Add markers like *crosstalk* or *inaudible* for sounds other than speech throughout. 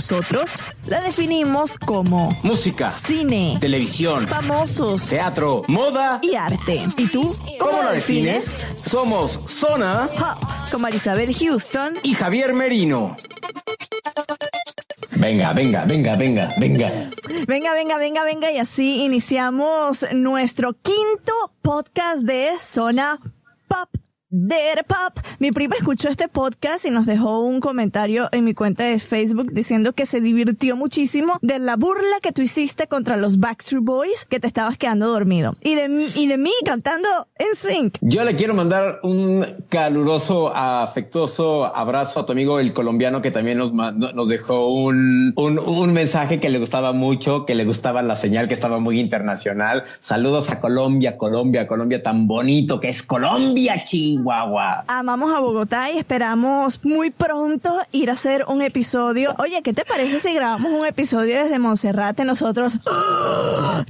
Nosotros la definimos como Música, cine, televisión, famosos teatro, moda. y arte. ¿Y tú? ¿Cómo la defines? Somos Zona Pop, con Marisabel Houston. y Javier Merino. Venga, venga, venga, venga, venga. Venga, venga, venga, venga. Y así iniciamos nuestro quinto podcast de Zona Pop. Der Pop. Mi prima escuchó este podcast y nos dejó un comentario en mi cuenta de Facebook diciendo que se divirtió muchísimo de la burla que tú hiciste contra los Backstreet Boys que te estabas quedando dormido. Y de, y de mí cantando en sync. Yo le quiero mandar un caluroso, afectuoso abrazo a tu amigo el colombiano que también nos, nos dejó un, un, un mensaje que le gustaba mucho, que le gustaba la señal, que estaba muy internacional. Saludos a Colombia, Colombia, Colombia tan bonito que es Colombia, Chihuahua. Amamos a Bogotá y esperamos muy pronto ir a hacer un episodio. Oye, ¿qué te parece si grabamos un episodio desde Monserrate? Nosotros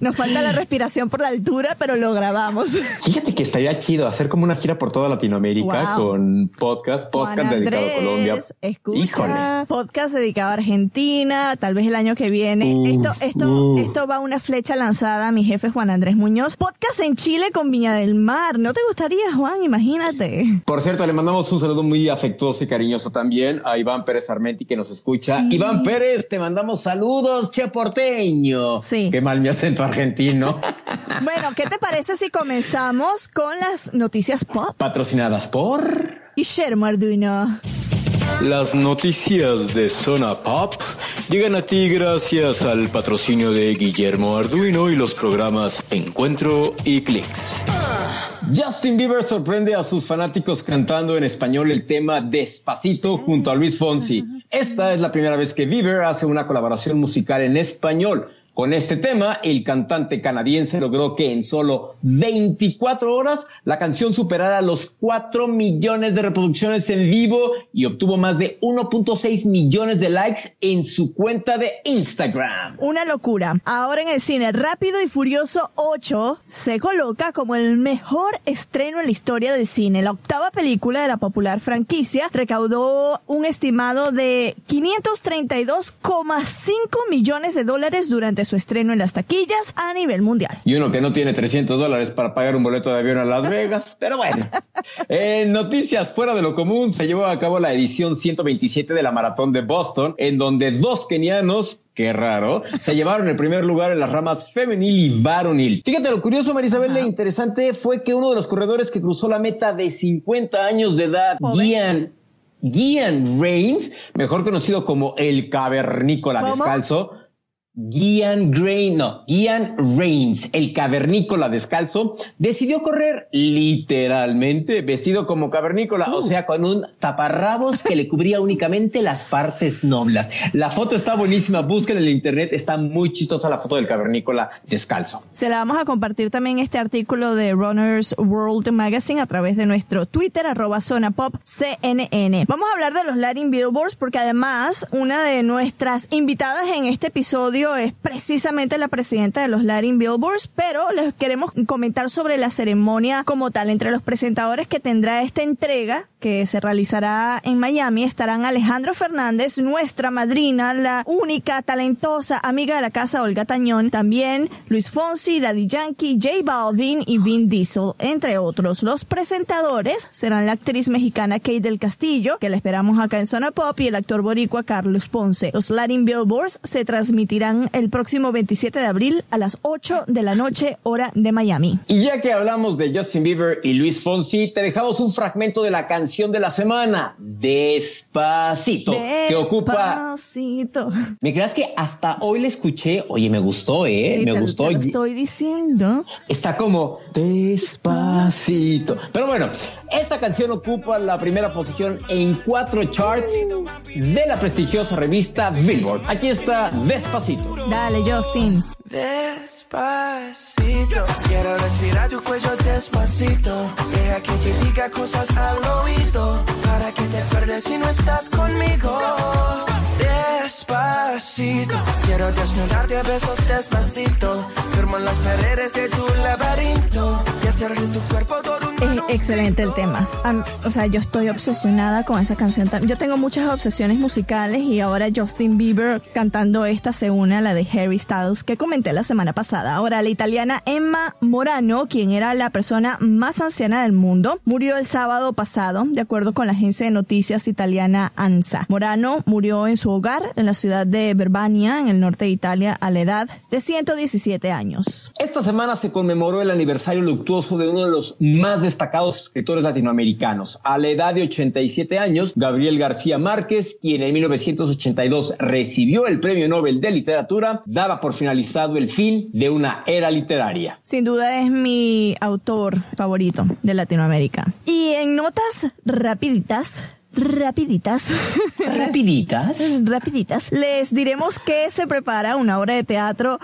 nos falta la respiración por la altura, pero lo grabamos. Fíjate que estaría chido hacer como una gira por toda Latinoamérica Wow. con podcast, podcast Juan dedicado a Colombia. Escucha, Híjole. podcast dedicado a Argentina, tal vez el año que viene. Uf, esto, esto, uf. esto va una flecha lanzada a mi jefe Juan Andrés Muñoz. Podcast en Chile con Viña del Mar. ¿No te gustaría, Juan? Imagínate. Por cierto, le mandamos un saludo muy afectuoso y cariñoso también a Iván Pérez Armenti que nos escucha. Sí. Iván Pérez, te mandamos saludos, che porteño. Sí. Qué mal mi acento argentino. *laughs* Bueno, ¿qué te parece si comenzamos con las noticias pop? Patrocinadas por... Guillermo Arduino. Las noticias de Zona Pop llegan a ti gracias al patrocinio de Guillermo Arduino y los programas Encuentro y Clicks. Justin Bieber sorprende a sus fanáticos cantando en español el tema Despacito junto a Luis Fonsi. Esta es la primera vez que Bieber hace una colaboración musical en español. Con este tema, el cantante canadiense logró que en solo 24 horas la canción superara los 4 millones de reproducciones en vivo y obtuvo más de 1.6 millones de likes en su cuenta de Instagram. Una locura. Ahora en el cine Rápido y Furioso 8 se coloca como el mejor estreno en la historia del cine. La octava película de la popular franquicia recaudó un estimado de 532,5 millones de dólares durante su estreno en las taquillas a nivel mundial. Y uno que no tiene 300 dólares para pagar un boleto de avión a Las Vegas. *laughs* Pero bueno. En noticias fuera de lo común, se llevó a cabo la edición 127 de la Maratón de Boston, en donde dos kenianos, qué raro, se llevaron el primer lugar en las ramas femenil y varonil. Fíjate, lo curioso, Marisabel, lo interesante fue que uno de los corredores que cruzó la meta de 50 años de edad. Gian, Gian Reigns, mejor conocido como el cavernícola ¿Cómo? descalzo, Gian Grain, no, Gian Reigns, el cavernícola descalzo, decidió correr literalmente vestido como cavernícola, Uh. o sea, con un taparrabos que le cubría únicamente las partes nobles. La foto está buenísima, busquen en el internet, está muy chistosa la foto del cavernícola descalzo. Se la vamos a compartir también este artículo de Runners World Magazine a través de nuestro Twitter, arroba Zona Pop CNN. Vamos a hablar de los Latin Billboards porque además una de nuestras invitadas en este episodio es precisamente la presidenta de los Latin Billboards, pero les queremos comentar sobre la ceremonia como tal. Entre los presentadores que tendrá esta entrega, que se realizará en Miami, estarán Alejandro Fernández, nuestra madrina, la única, talentosa amiga de la casa, Olga Tañón, también Luis Fonsi, Daddy Yankee, J Balvin y Vin Diesel, entre otros. Los presentadores serán la actriz mexicana Kate del Castillo, que la esperamos acá en Zona Pop, y el actor boricua Carlos Ponce. Los Latin Billboards se transmitirán el próximo 27 de abril a las 8 de la noche, hora de Miami. Y ya que hablamos de Justin Bieber y Luis Fonsi, te dejamos un fragmento de la canción de la semana, Despacito, que ocupa... Despacito. ¿Me creas que hasta hoy la escuché? Oye, me gustó, ¿eh? Sí, me te- gustó. te lo estoy diciendo. Está como despacito. Pero bueno, esta canción ocupa la primera posición en cuatro charts de la prestigiosa revista Billboard. Aquí está Despacito. Dale, Justin. Despacito, quiero respirar tu cuello despacito. Deja que te diga cosas al oído. Para que te pierdas si no estás conmigo. Despacito, quiero desnudarte a besos despacito. Firmo en las paredes de tu laberinto. Es excelente el tema. O sea, yo estoy obsesionada con esa canción. Yo tengo muchas obsesiones musicales y ahora Justin Bieber cantando esta se une a la de Harry Styles que comenté la semana pasada. Ahora, la italiana Emma Morano, quien era la persona más anciana del mundo, murió el sábado pasado, de acuerdo con la agencia de noticias italiana ANSA. Morano murió en su hogar en la ciudad de Verbania, en el norte de Italia, a la edad de 117 años. Esta semana se conmemoró el aniversario luctuoso de uno de los más destacados escritores latinoamericanos. A la edad de 87 años, Gabriel García Márquez, quien en 1982 recibió el Premio Nobel de Literatura, daba por finalizado el fin de una era literaria. Sin duda es mi autor favorito de Latinoamérica. Y en notas rapiditas, rapiditas, Rapiditas. *laughs* rapiditas, les diremos que se prepara una obra de teatro.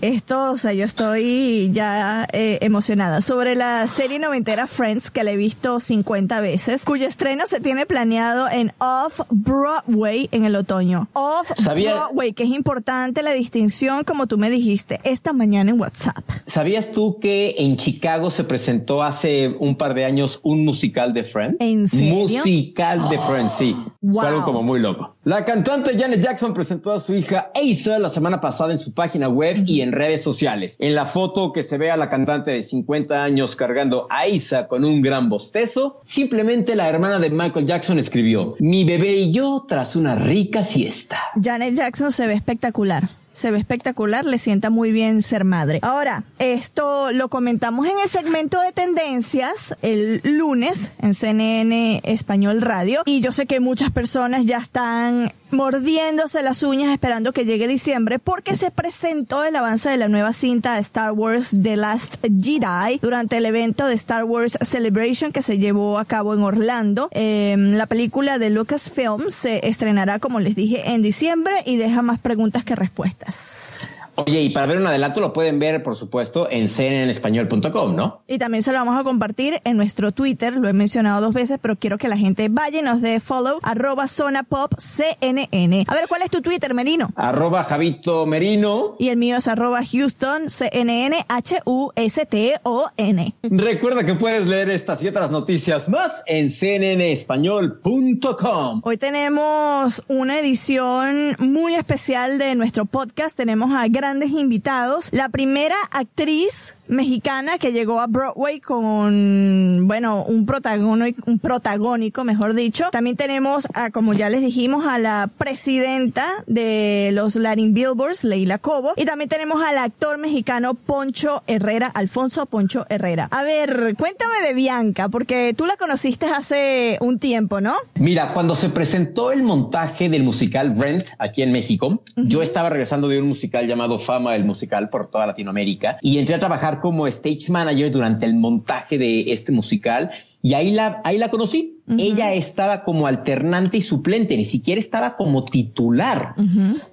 Esto, o sea, yo estoy ya eh, emocionada sobre la serie noventera Friends que la he visto 50 veces, cuyo estreno se tiene planeado en Off Broadway en el otoño. Off Sabía- Broadway, que es importante la distinción, como tú me dijiste esta mañana en WhatsApp. ¿Sabías tú que en Chicago se presentó hace un par de años un musical de Friends? ¿En serio? Musical de Friends, sí. Wow. Fue algo como muy loco. La cantante Janet Jackson presentó a su hija Asa la semana pasada en su página web y en redes sociales. En la foto que se ve a la cantante de 50 años cargando a Asa con un gran bostezo, simplemente la hermana de Michael Jackson escribió, mi bebé y yo tras una rica siesta. Janet Jackson se ve espectacular. Se ve espectacular, le sienta muy bien ser madre. Ahora, esto lo comentamos en el segmento de tendencias el lunes en CNN Español Radio y yo sé que muchas personas ya están mordiéndose las uñas esperando que llegue diciembre porque se presentó el avance de la nueva cinta de Star Wars The Last Jedi durante el evento de Star Wars Celebration que se llevó a cabo en Orlando. Eh, la película de Lucasfilm se estrenará, como les dije, en diciembre y deja más preguntas que respuestas. Oye, y para ver un adelanto lo pueden ver, por supuesto, en cnnespañol.com, ¿no? Y también se lo vamos a compartir en nuestro Twitter, lo he mencionado dos veces, pero quiero que la gente vaya y nos dé follow, arroba zona pop CNN. A ver, ¿cuál es tu Twitter, Merino? Arroba Javito Merino. Y el mío es arroba Houston, CNN, H-U-S-T-O-N. Recuerda que puedes leer estas y otras noticias más en cnnespañol.com. Hoy tenemos una edición muy especial de nuestro podcast. Tenemos a grandes invitados. La primera actriz mexicana que llegó a Broadway con, bueno, un protagónico, un protagónico, mejor dicho. También tenemos a, como ya les dijimos, a la presidenta de los Latin Billboards, Leila Cobo. Y también tenemos al actor mexicano Poncho Herrera, Alfonso Poncho Herrera. A ver, cuéntame de Bianca, porque tú la conociste hace un tiempo, ¿no? Mira, cuando se presentó el montaje del musical Rent aquí en México, yo estaba regresando de un musical llamado Fama, el musical por toda Latinoamérica, y entré a trabajar como stage manager durante el montaje de este musical. Y ahí la, ahí la conocí. Ella estaba como alternante y suplente, ni siquiera estaba como titular.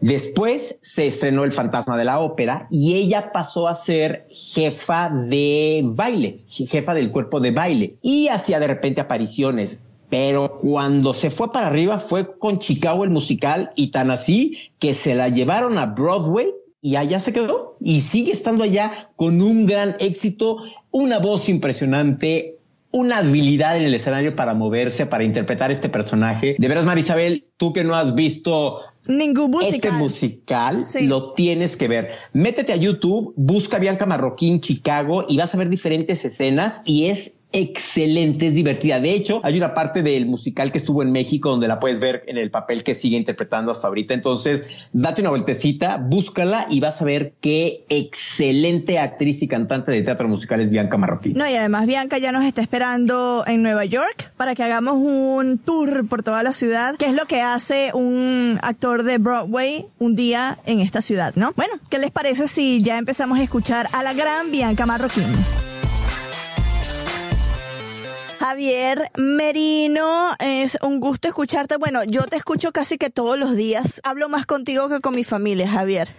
Después se estrenó El Fantasma de la Ópera y ella pasó a ser jefa de baile, jefa del cuerpo de baile y hacía de repente apariciones. Pero cuando se fue para arriba fue con Chicago el musical y tan así que se la llevaron a Broadway y allá se quedó y sigue estando allá con un gran éxito, una voz impresionante, una habilidad en el escenario para moverse, para interpretar este personaje. De veras, Marisabel, tú que no has visto Ningún musical. este musical, Sí. lo tienes que ver. Métete a YouTube, busca Bianca Marroquín Chicago y vas a ver diferentes escenas y es excelente, es divertida. De hecho, hay una parte del musical que estuvo en México donde la puedes ver en el papel que sigue interpretando hasta ahorita. Entonces, date una vueltecita, búscala y vas a ver qué excelente actriz y cantante de teatro musical es Bianca Marroquín. No, y además Bianca ya nos está esperando en Nueva York para que hagamos un tour por toda la ciudad, que es lo que hace un actor de Broadway un día en esta ciudad, ¿no? Bueno, ¿qué les parece si ya empezamos a escuchar a la gran Bianca Marroquín? Javier Merino, es un gusto escucharte. Bueno, yo te escucho casi que todos los días. Hablo más contigo que con mi familia, Javier.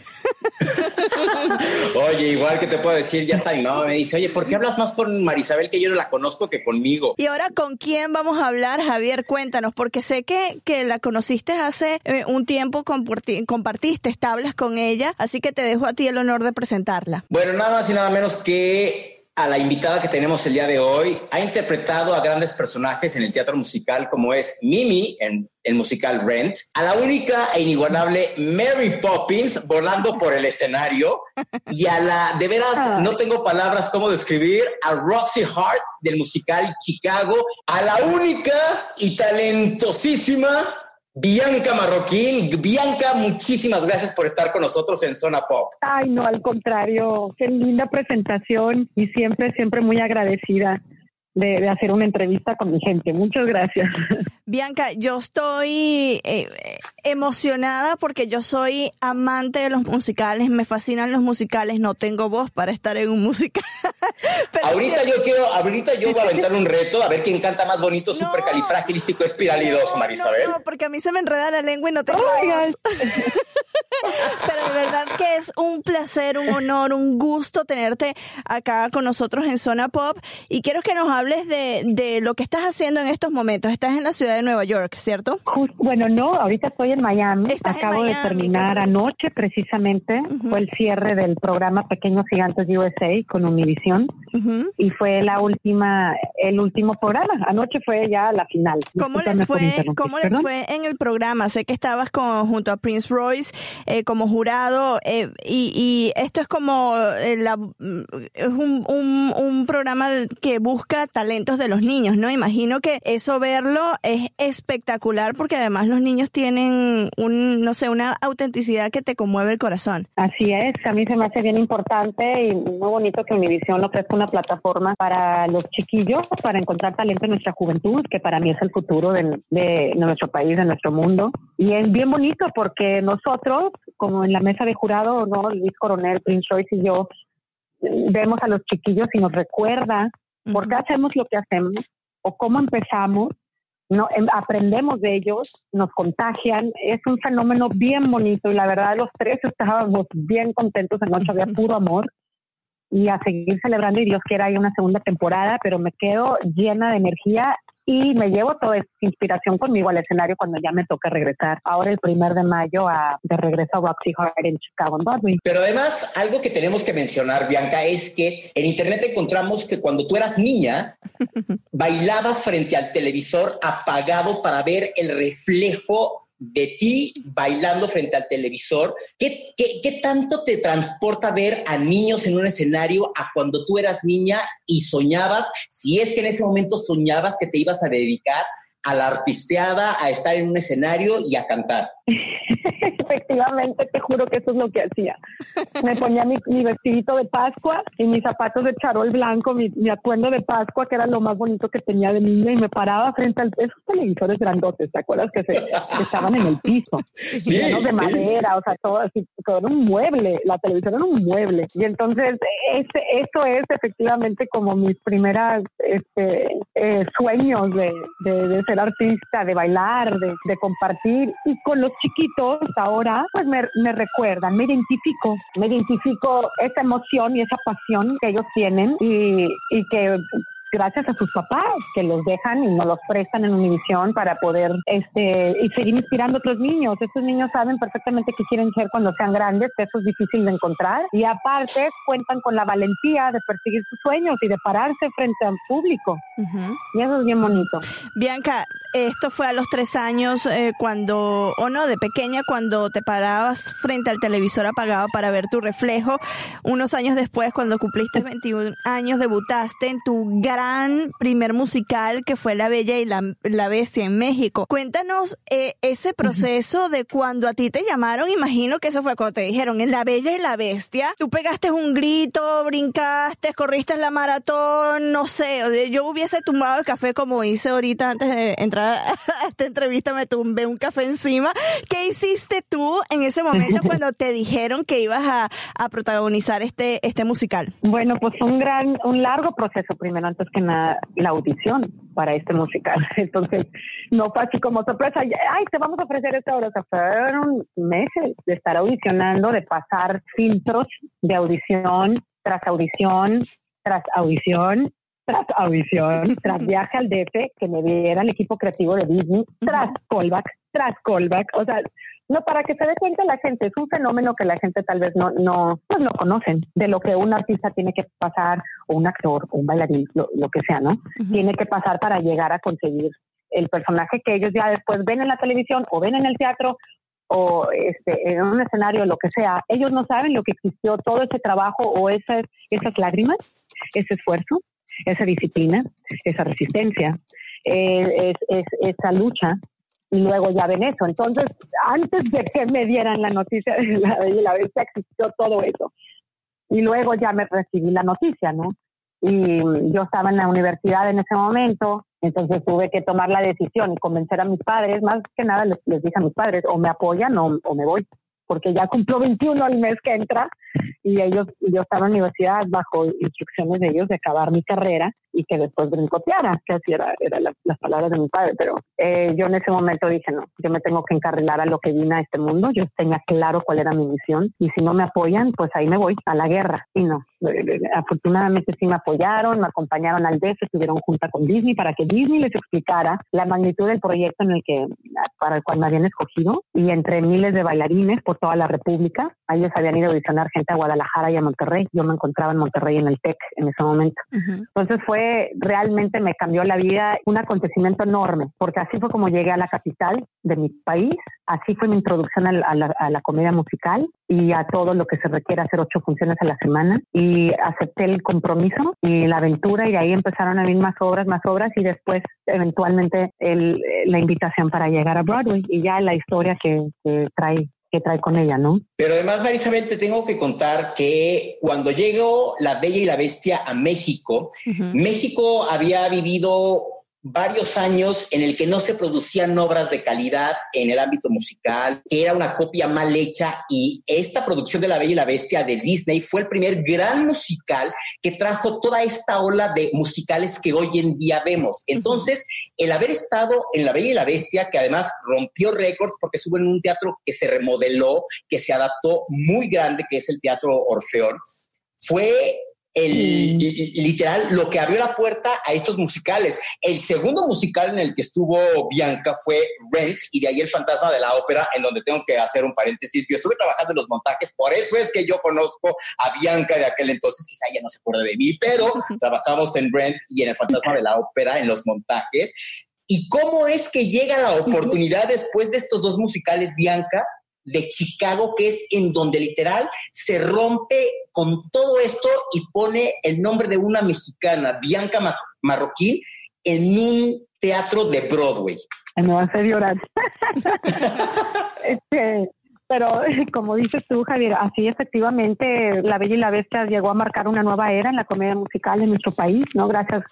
*laughs* oye, igual que te puedo decir, ya está mi mamá me dice, oye, ¿por qué hablas más con Marisabel que yo no la conozco que conmigo? Y ahora, ¿con quién vamos a hablar, Javier? Cuéntanos, porque sé que, que la conociste hace eh, un tiempo, compartiste tablas con ella, así que te dejo a ti el honor de presentarla. Bueno, nada más y nada menos que a la invitada que tenemos el día de hoy. Ha interpretado a grandes personajes en el teatro musical como es Mimi en el musical Rent, a la única e inigualable Mary Poppins volando por el escenario y a la, de veras, no tengo palabras cómo describir, a Roxy Hart del musical Chicago, a la única y talentosísima Bianca Marroquín. Bianca, muchísimas gracias por estar con nosotros en Zona Pop. Ay, no, al contrario, qué linda presentación y siempre, siempre muy agradecida de, hacer una entrevista con mi gente. Muchas gracias. *laughs* Bianca, yo estoy eh, emocionada porque yo soy amante de los musicales, me fascinan los musicales, no tengo voz para estar en un musical. *laughs* ahorita yo quiero, ahorita yo voy a aventar un reto a ver quién canta más bonito, no, supercalifragilístico espiralidoso, Marisabel. No, porque a mí se me enreda la lengua y no tengo voz. *laughs* *laughs* Pero de verdad que es un placer, un honor, un gusto tenerte acá con nosotros en Zona Pop y quiero que nos hables de, de lo que estás haciendo en estos momentos. Estás en la ciudad de Nueva York, ¿cierto? bueno, no, ahorita estoy en Miami. Acabo de terminar anoche precisamente. Fue el cierre del programa Pequeños Gigantes USA con Univision y fue la última, el último programa. Anoche fue ya la final. ¿Cómo les fue? ¿Cómo les fue en el programa? Sé que estabas con, junto a Prince Royce eh, como jurado eh, y, y, esto es como eh, la, es un, un, un programa que busca talentos de los niños, ¿no? Imagino que eso verlo es espectacular porque además los niños tienen un, no sé, una autenticidad que te conmueve el corazón. Así es, a mí se me hace bien importante y muy bonito que Univision ofrezca una plataforma para los chiquillos, para encontrar talento en nuestra juventud, que para mí es el futuro de, de nuestro país, de nuestro mundo. Y es bien bonito porque nosotros, como en la mesa de jurado, ¿no? Luis Coronel, Prince Royce y yo, vemos a los chiquillos y nos recuerda por qué hacemos lo que hacemos o cómo empezamos no em, aprendemos de ellos, nos contagian, es un fenómeno bien bonito y la verdad los tres estábamos bien contentos, anoche había puro amor y a seguir celebrando y Dios quiera hay una segunda temporada, pero me quedo llena de energía y me llevo toda esta inspiración conmigo al escenario cuando ya me toca regresar. Ahora el primer de mayo a, de regreso a Roxy Heart en Chicago, en Broadway. Pero además, algo que tenemos que mencionar, Bianca, es que en Internet encontramos que cuando tú eras niña, *laughs* bailabas frente al televisor apagado para ver el reflejo de ti bailando frente al televisor, ¿qué, ¿qué, tanto te transporta ver a niños en un escenario a cuando tú eras niña y soñabas, si es que en ese momento soñabas que te ibas a dedicar a la artisteada, a estar en un escenario y a cantar? *laughs* efectivamente, te juro que eso es lo que hacía. Me ponía mi, vestidito de Pascua y mis zapatos de charol blanco, mi, atuendo de Pascua, que era lo más bonito que tenía de niña, y me paraba frente a esos televisores grandotes, ¿te acuerdas? Que, se, estaban en el piso, llenos de madera, o sea, todo así, todo era un mueble, la televisión era un mueble. Y entonces, ese, eso es efectivamente como mis primeras este, eh, sueños de, de, ser artista, de bailar, de, de compartir. Y con los chiquitos, ahora, pues me, me recuerdan, me identifico, me identifico esa emoción y esa pasión que ellos tienen y, y que gracias a sus papás que los dejan y nos los prestan en Univisión para poder este y seguir inspirando a otros niños. Estos niños saben perfectamente qué quieren ser cuando sean grandes, que eso es difícil de encontrar y aparte cuentan con la valentía de perseguir sus sueños y de pararse frente al público. Y eso es bien bonito. Bianca, esto fue a los tres años eh, cuando, o no, de pequeña, cuando te parabas frente al televisor apagado para ver tu reflejo. Unos años después, cuando cumpliste 21 años, debutaste en tu gran gran primer musical que fue La Bella y la, Bestia en México. Cuéntanos eh, ese proceso de cuando a ti te llamaron, imagino que eso fue cuando te dijeron en La Bella y la Bestia, tú pegaste un grito, brincaste, corriste la maratón, no sé, yo hubiese tumbado el café como hice ahorita antes de entrar *laughs* a esta entrevista, me tumbé un café encima. ¿Qué hiciste tú en ese momento *laughs* cuando te dijeron que ibas a, a protagonizar este, este musical? Bueno, pues un gran, un largo proceso primero, antes que nada, la audición para este musical. *laughs* Entonces, no fue así como sorpresa, ay, te vamos a ofrecer esta hora. O fueron meses de estar audicionando, de pasar filtros de audición tras audición, tras audición, tras audición, *laughs* tras viaje al DF, que me diera el equipo creativo de Disney, tras callback, tras callback. O sea, no, para que se dé cuenta la gente, es un fenómeno que la gente tal vez no, no, pues no conocen, de lo que un artista tiene que pasar, o un actor, o un bailarín, lo, que sea, ¿no? Tiene que pasar para llegar a conseguir el personaje que ellos ya después ven en la televisión o ven en el teatro o este, en un escenario, lo que sea, ellos no saben lo que existió, todo ese trabajo o esas, esas lágrimas, ese esfuerzo, esa disciplina, esa resistencia, eh, es, esa lucha y luego ya ven eso. Entonces, antes de que me dieran la noticia de la, de la existió todo eso. Y luego ya me recibí la noticia, ¿no? Y yo estaba en la universidad en ese momento, entonces tuve que tomar la decisión y convencer a mis padres, más que nada les, dije a mis padres, o me apoyan o me voy porque ya cumplió 21 el mes que entra y ellos, yo estaba en la universidad bajo instrucciones de ellos de acabar mi carrera y que después brincoteara, que así era, era las palabras de mi padre, pero eh, yo en ese momento dije, no, yo me tengo que encarrilar a lo que vine a este mundo, yo tenía claro cuál era mi misión y si no me apoyan, pues ahí me voy a la guerra. Y no, afortunadamente sí me apoyaron, me acompañaron al DF, estuvieron junta con Disney para que Disney les explicara la magnitud del proyecto en el que, para el cual me habían escogido y entre miles de bailarines por toda la República, ellos habían ido a audicionar gente a Guadalajara y a Monterrey, yo me encontraba en Monterrey en el TEC en ese momento. Entonces fue realmente me cambió la vida, un acontecimiento enorme, porque así fue como llegué a la capital de mi país, así fue mi introducción a la, comedia musical y a todo lo que se requiere hacer ocho funciones a la semana. Y acepté el compromiso y la aventura y ahí empezaron a venir más obras, más obras y después eventualmente la invitación para llegar a Broadway. Y ya la historia que trae que trae con ella, ¿no? Pero además, Marisabel, te tengo que contar que cuando llegó La Bella y la Bestia a México, México había vivido varios años en el que no se producían obras de calidad en el ámbito musical, que era una copia mal hecha y esta producción de La Bella y la Bestia de Disney fue el primer gran musical que trajo toda esta ola de musicales que hoy en día vemos. Entonces, el haber estado en La Bella y la Bestia, que además rompió récords porque estuvo en un teatro que se remodeló, que se adaptó muy grande, que es el Teatro Orfeón, fue el, literal, lo que abrió la puerta a estos musicales. El segundo musical en el que estuvo Bianca fue Rent y de ahí El Fantasma de la Ópera, en donde tengo que hacer un paréntesis. Yo estuve trabajando en los montajes, por eso es que yo conozco a Bianca de aquel entonces, quizá ella no se acuerda de mí, pero *laughs* trabajamos en Rent y en El Fantasma de la Ópera en los montajes. ¿Y cómo es que llega la oportunidad después de estos dos musicales, Bianca, de Chicago, que es en donde literal se rompe con todo esto y pone el nombre de una mexicana, Bianca Marroquín, en un teatro de Broadway. Me va a hacer llorar. *laughs* este, pero como dices tú, Javier, así efectivamente La Bella y la Bestia llegó a marcar una nueva era en la comedia musical en nuestro país, ¿no? Gracias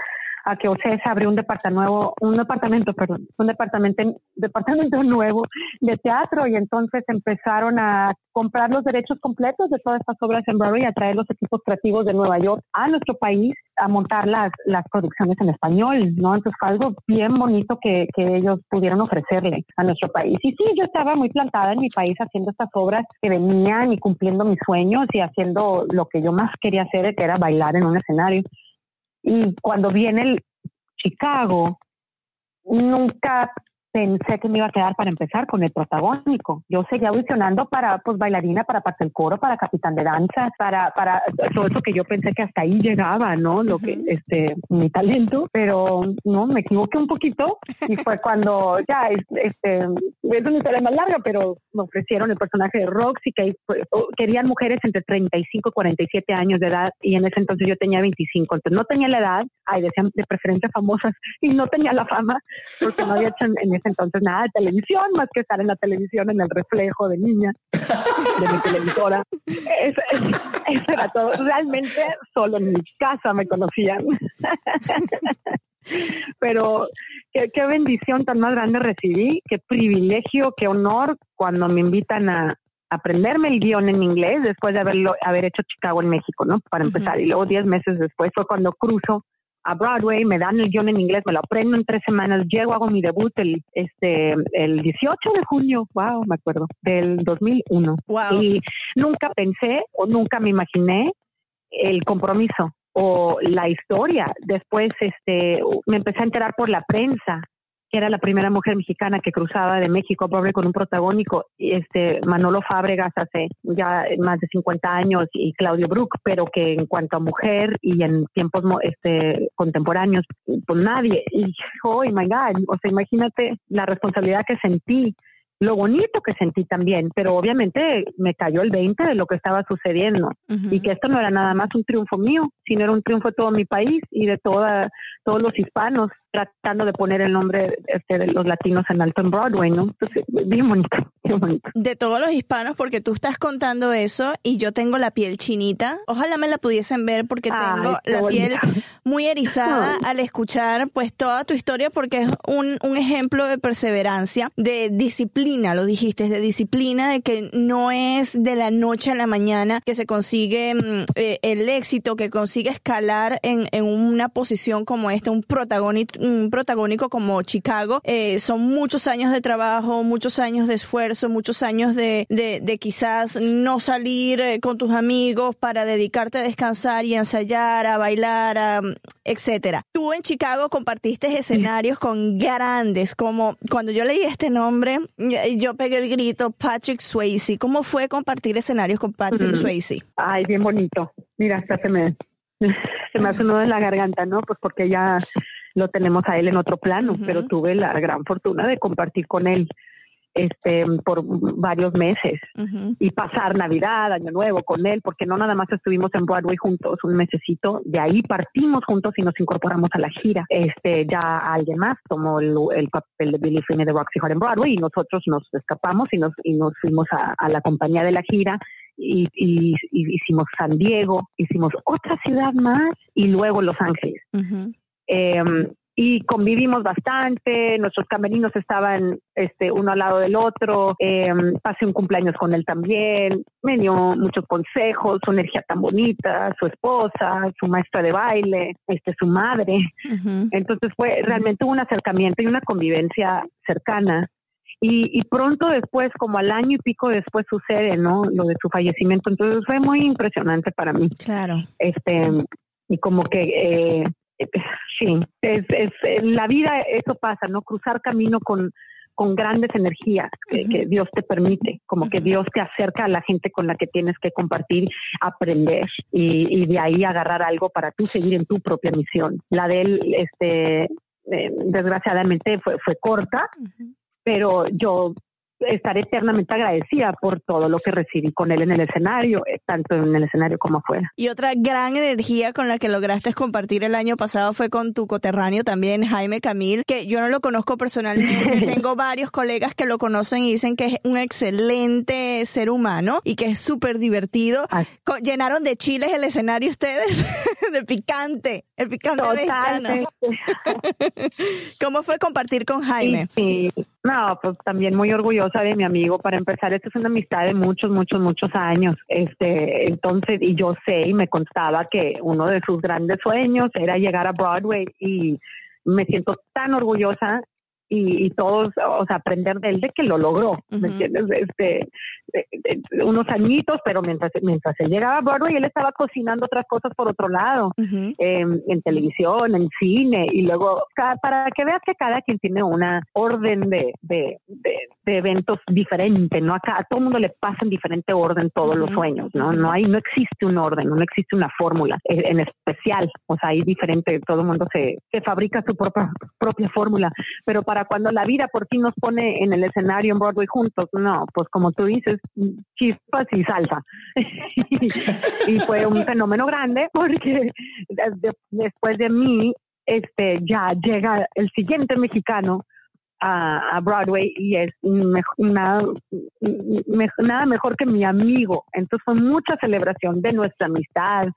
a que OCESA abrió un departamento nuevo, un departamento, perdón, un departamento, departamento nuevo de teatro y entonces empezaron a comprar los derechos completos de todas estas obras en Broadway a traer los equipos creativos de Nueva York a nuestro país a montar las, las producciones en español, ¿no? Entonces fue algo bien bonito que, que ellos pudieron ofrecerle a nuestro país. Y sí, yo estaba muy plantada en mi país haciendo estas obras que venían y cumpliendo mis sueños y haciendo lo que yo más quería hacer, que era bailar en un escenario. Y cuando viene el Chicago, nunca pensé que me iba a quedar para empezar con el protagónico. Yo seguía audicionando para pues bailarina, para parte del coro, para capitán de danza, para, para todo eso que yo pensé que hasta ahí llegaba, ¿no? Lo que, este, mi talento, pero no, me equivoqué un poquito y fue cuando ya, este, es una historia más larga, pero me ofrecieron el personaje de Roxy, que querían mujeres entre 35 y 47 años de edad, y en ese entonces yo tenía 25, entonces no tenía la edad, ay, decían de preferencia famosas, y no tenía la fama, porque no había hecho en, ese *laughs* entonces nada de televisión, más que estar en la televisión en el reflejo de niña, de mi televisora. *laughs* Eso, eso era todo. Realmente solo en mi casa me conocían. *laughs* Pero qué, bendición tan más grande recibí, qué privilegio, qué honor cuando me invitan a aprenderme el guion en inglés después de haberlo haber hecho Chicago en México, ¿no? Para empezar. Y luego diez meses después fue cuando cruzo a Broadway, me dan el guion en inglés, me lo aprendo en tres semanas, llego, hago mi debut el, este, el 18 de junio, wow, me acuerdo, del 2001. Wow. Y nunca pensé o nunca me imaginé el compromiso o la historia. Después este, me empecé a enterar por la prensa era la primera mujer mexicana que cruzaba de México a con un protagónico, este Manolo Fábregas hace ya más de 50 años y Claudio Brook, pero que en cuanto a mujer y en tiempos este contemporáneos, pues nadie. Y oh my God, o sea, imagínate la responsabilidad que sentí lo bonito que sentí también, pero obviamente me cayó el 20 de lo que estaba sucediendo. Y que esto no era nada más un triunfo mío, sino era un triunfo de todo mi país y de toda, todos los hispanos tratando de poner el nombre este, de los latinos en alto en Broadway, ¿no? Entonces, bien bonito, bien bonito. De todos los hispanos, porque tú estás contando eso y yo tengo la piel chinita. Ojalá me la pudiesen ver porque tengo la piel muy erizada al escuchar pues toda tu historia porque es un, un ejemplo de perseverancia, de disciplina, lo dijiste, de disciplina, de que no es de la noche a la mañana que se consigue mm, eh, el éxito, que consigue escalar en, en una posición como esta, un protagonista un protagónico como Chicago, eh, son muchos años de trabajo, muchos años de esfuerzo, muchos años de, de, quizás no salir eh, con tus amigos para dedicarte a descansar y ensayar, a bailar, a, etcétera. Tú en Chicago compartiste escenarios con grandes, como cuando yo leí este nombre, yo pegué el grito Patrick Swayze. ¿Cómo fue compartir escenarios con Patrick Swayze? Ay, bien bonito. Mira, hasta se me, *laughs* se me hace uno de la garganta, ¿no? Pues porque ya lo tenemos a él en otro plano, pero tuve la gran fortuna de compartir con él este por varios meses y pasar Navidad, Año Nuevo con él, porque no nada más estuvimos en Broadway juntos un mesecito, de ahí partimos juntos y nos incorporamos a la gira. Este ya alguien más tomó el, papel de Billy Finney de Roxy Hart en Broadway y nosotros nos escapamos y nos y nos fuimos a, la compañía de la gira y, hicimos San Diego, hicimos otra ciudad más y luego Los Ángeles. Em, y convivimos bastante, nuestros camerinos estaban este, uno al lado del otro, eh, pasé un cumpleaños con él también, me dio muchos consejos, su energía tan bonita, su esposa, su maestra de baile, este, su madre. Entonces fue realmente un acercamiento y una convivencia cercana. Y, y, pronto después, como al año y pico después sucede, ¿no? Lo de su fallecimiento. Entonces fue muy impresionante para mí. Claro. Este, y como que eh, *laughs* sí, es, la vida eso pasa, ¿no? Cruzar camino con, con grandes energías que, Dios te permite, como que Dios te acerca a la gente con la que tienes que compartir, aprender y, de ahí agarrar algo para tú seguir en tu propia misión. La de él, este, eh, desgraciadamente fue, fue corta, pero yo estaré eternamente agradecida por todo lo que recibí con él en el escenario, eh, tanto en el escenario como afuera. Y otra gran energía con la que lograste compartir el año pasado fue con tu coterráneo también, Jaime Camil, que yo no lo conozco personalmente, *laughs* tengo varios colegas que lo conocen y dicen que es un excelente ser humano y que es súper divertido. ¿Llenaron de chiles el escenario ustedes? *laughs* de picante, el picante mexicano. *laughs* ¿Cómo fue compartir con Jaime? sí. No, pues también muy orgullosa de mi amigo. Para empezar, esta es una amistad de muchos, muchos, muchos años. Este, entonces, y yo sé y me constaba que uno de sus grandes sueños era llegar a Broadway y me siento tan orgullosa y, todos, o sea, aprender de él de que lo logró, ¿me entiendes? Este, unos añitos, pero mientras, mientras él llegaba a Broadway, él estaba cocinando otras cosas por otro lado, em, en televisión, en cine, y luego, para que veas que cada quien tiene una orden de, de, de eventos diferente, ¿no? Acá a todo el mundo le pasa en diferente orden todos los sueños, ¿no? No hay, no existe un orden, no existe una fórmula eh, en especial, o sea, hay diferente, todo el mundo se, se fabrica su propia, propia fórmula, pero para cuando la vida por fin nos pone en el escenario en Broadway juntos, no, pues como tú dices, chispas y salsa. *laughs* y fue un fenómeno grande porque después de mí, este, ya llega el siguiente mexicano a, Broadway y es nada, nada mejor que mi amigo. Entonces fue mucha celebración de nuestra amistad,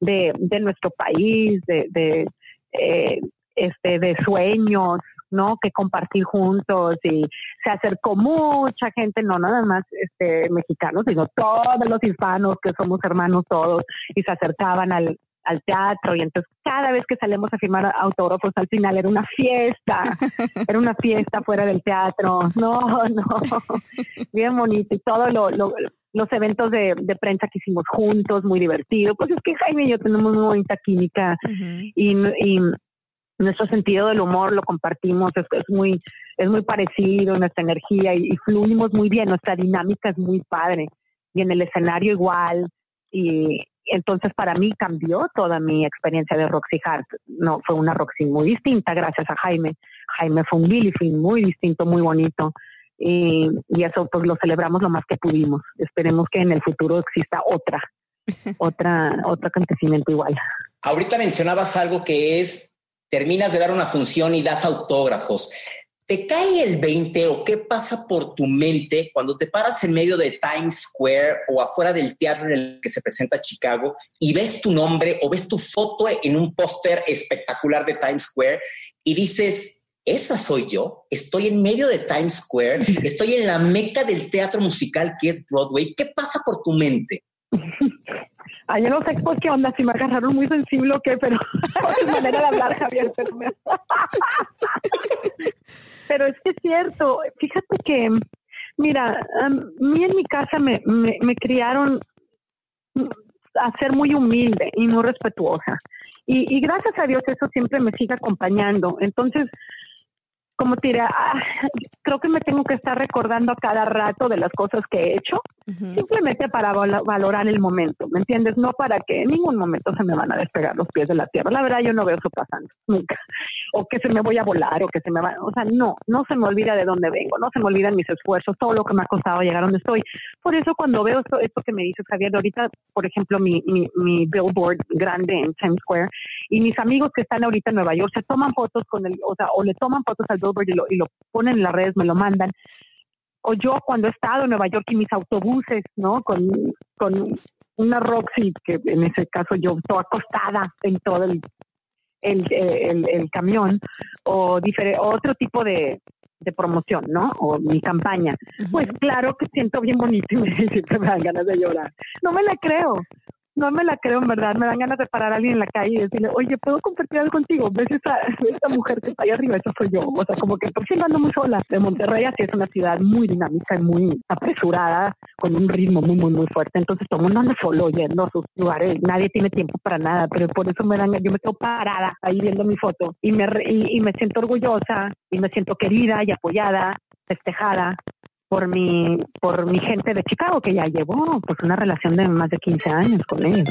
de, de nuestro país, de, de, eh, este, de sueños, ¿no? Que compartir juntos y se acercó mucha gente, no nada más este, mexicanos, sino todos los hispanos que somos hermanos todos y se acercaban al, al teatro y entonces cada vez que salimos a firmar autógrafos al final era una fiesta, *laughs* era una fiesta fuera del teatro, no, no, bien bonito y todos lo, los eventos de, prensa que hicimos juntos, muy divertido, pues es que Jaime y yo tenemos muy bonita química y, nuestro sentido del humor lo compartimos, es, es, muy, es muy parecido, nuestra energía y, y fluimos muy bien, nuestra dinámica es muy padre y en el escenario igual y, entonces para mí cambió toda mi experiencia de Roxy Hart. No, fue una Roxy muy distinta gracias a Jaime. Jaime fue un Billy muy distinto, muy bonito. Y, eso pues lo celebramos lo más que pudimos. Esperemos que en el futuro exista otra, *laughs* otra, otro acontecimiento igual. Ahorita mencionabas algo que es, terminas de dar una función y das autógrafos. ¿Te cae el 20 o qué pasa por tu mente cuando te paras en medio de Times Square o afuera del teatro en el que se presenta Chicago y ves tu nombre o ves tu foto en un póster espectacular de Times Square y dices, esa soy yo, estoy en medio de Times Square, *laughs* estoy en la meca del teatro musical que es Broadway, ¿qué pasa por tu mente? *laughs* Yo no sé pues, qué onda, si me agarraron muy sensible o qué, pero *laughs* es manera de hablar, Javier. Pero, pero es que es cierto. Fíjate que, mira, a mí en mi casa me, me, me criaron a ser muy humilde y muy respetuosa. Y, y, gracias a Dios eso siempre me sigue acompañando. Entonces, como te diré, ah, creo que me tengo que estar recordando a cada rato de las cosas que he hecho, simplemente para valorar el momento, ¿me entiendes? No para que en ningún momento se me van a despegar los pies de la tierra. La verdad, yo no veo eso pasando, nunca. O que se me voy a volar, o que se me va, o sea, no, no se me olvida de dónde vengo, no se me olvidan mis esfuerzos, todo lo que me ha costado llegar a donde estoy. Por eso cuando veo esto, esto que me dices, Javier, ahorita, por ejemplo, mi, mi, mi billboard grande en Times Square, y mis amigos que están ahorita en Nueva York se toman fotos con el, o sea, o le toman fotos al y lo, y lo ponen en las redes, me lo mandan. O yo cuando he estado en Nueva York y mis autobuses, ¿no? Con, con una Roxy, que en ese caso yo estoy acostada en todo el, el, el, camión, o otro tipo de, de promoción, ¿no? O mi campaña. Pues claro que siento bien bonito y me, *laughs* me dan ganas de llorar. No me la creo no me la creo en verdad, me dan ganas de parar a alguien en la calle y decirle, oye, ¿puedo compartir algo contigo? ¿Ves esa, esta mujer que está ahí arriba? Esa soy yo. O sea, como que por si ando muy sola. De Monterrey así es una ciudad muy dinámica y muy apresurada, con un ritmo muy, muy, muy fuerte. Entonces todo el mundo anda solo yendo a sus lugares. Nadie tiene tiempo para nada, pero por eso me dan, yo me quedo parada ahí viendo mi foto y me, y me siento orgullosa y me siento querida y apoyada, festejada por mi, por mi gente de Chicago, que ya llevó pues una relación de más de 15 años con ellos.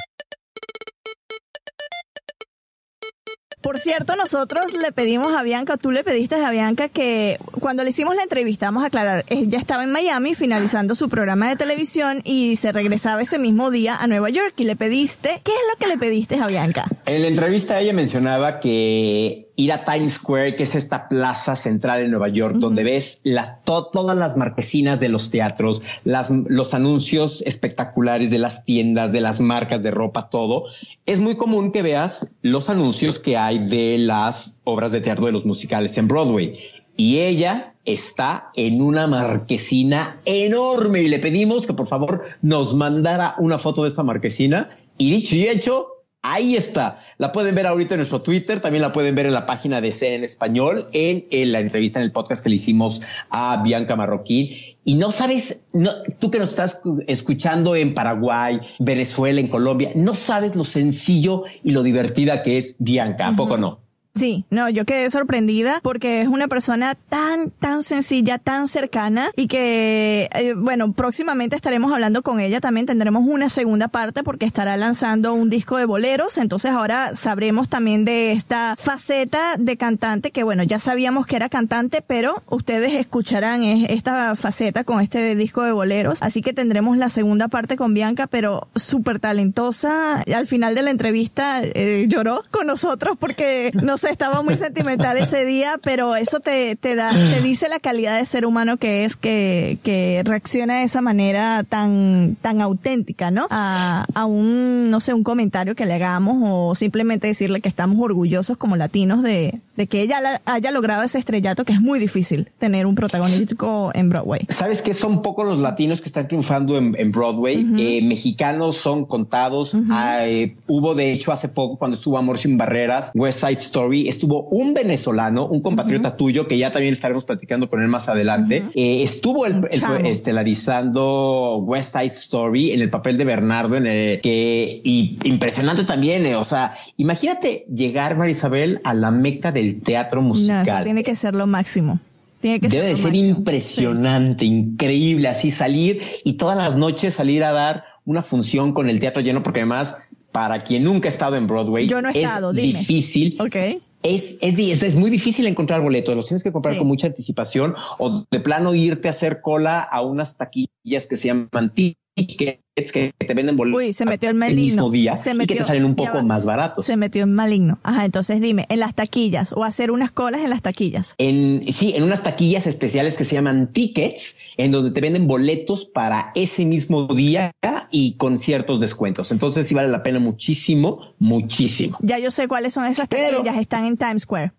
Por cierto, nosotros le pedimos a Bianca, tú le pediste a Bianca que cuando le hicimos la entrevista, vamos a aclarar, ella estaba en Miami finalizando su programa de televisión y se regresaba ese mismo día a Nueva York y le pediste, ¿qué es lo que le pediste a Bianca? En la entrevista ella mencionaba que ir a Times Square, que es esta plaza central en Nueva York, donde ves las, todas las marquesinas de los teatros, las, los anuncios espectaculares de las tiendas, de las marcas de ropa, todo. Es muy común que veas los anuncios que hay de las obras de teatro de los musicales en Broadway. Y ella está en una marquesina enorme y le pedimos que por favor nos mandara una foto de esta marquesina. Y dicho y hecho, Ahí está. La pueden ver ahorita en nuestro Twitter. También la pueden ver en la página de C en español, en, la entrevista en el podcast que le hicimos a Bianca Marroquín. Y no sabes, no, tú que nos estás escuchando en Paraguay, Venezuela, en Colombia, no sabes lo sencillo y lo divertida que es Bianca. ¿A poco no? Sí, no, yo quedé sorprendida porque es una persona tan, tan sencilla, tan cercana y que, eh, bueno, próximamente estaremos hablando con ella. También tendremos una segunda parte porque estará lanzando un disco de boleros. Entonces ahora sabremos también de esta faceta de cantante que, bueno, ya sabíamos que era cantante, pero ustedes escucharán esta faceta con este disco de boleros. Así que tendremos la segunda parte con Bianca, pero súper talentosa. Al final de la entrevista eh, lloró con nosotros porque no sé estaba muy sentimental ese día, pero eso te, te da, te dice la calidad de ser humano que es que, que reacciona de esa manera tan, tan auténtica, ¿no? A, a un, no sé, un comentario que le hagamos o simplemente decirle que estamos orgullosos como latinos de, de que ella haya logrado ese estrellato que es muy difícil tener un protagonístico en Broadway. ¿Sabes qué? Son pocos los latinos que están triunfando en, en Broadway. eh, mexicanos son contados. Hay, hubo, de hecho, hace poco cuando estuvo Amor sin Barreras, West Side Story, estuvo un venezolano, un compatriota tuyo, que ya también estaremos platicando con él más adelante. Eh, estuvo el, estelarizando West Side Story en el papel de Bernardo, en el que, y impresionante también. eh, o sea, imagínate llegar, Marisabel, a la meca del teatro No, eso musical. tiene que ser lo máximo. Tiene que Debe ser de ser máximo. impresionante, increíble, así salir y todas las noches salir a dar una función con el teatro lleno, porque además, para quien nunca ha estado en Broadway, Yo no he es estado, difícil. Sí. Es, es, es, es muy difícil encontrar boletos, los tienes que comprar Sí. con mucha anticipación o de plano irte a hacer cola a unas taquillas que se llaman tickets que te venden boletos Uy, se metió el mismo día Se y que te salen un poco más baratos. Se metió en maligno. Ajá, entonces dime, en las taquillas o hacer unas colas en las taquillas. En, sí, en unas taquillas especiales que se llaman tickets, en donde te venden boletos para ese mismo día y con ciertos descuentos. Entonces sí vale la pena muchísimo, muchísimo. Ya yo sé cuáles son esas Pero- taquillas, están en Times Square.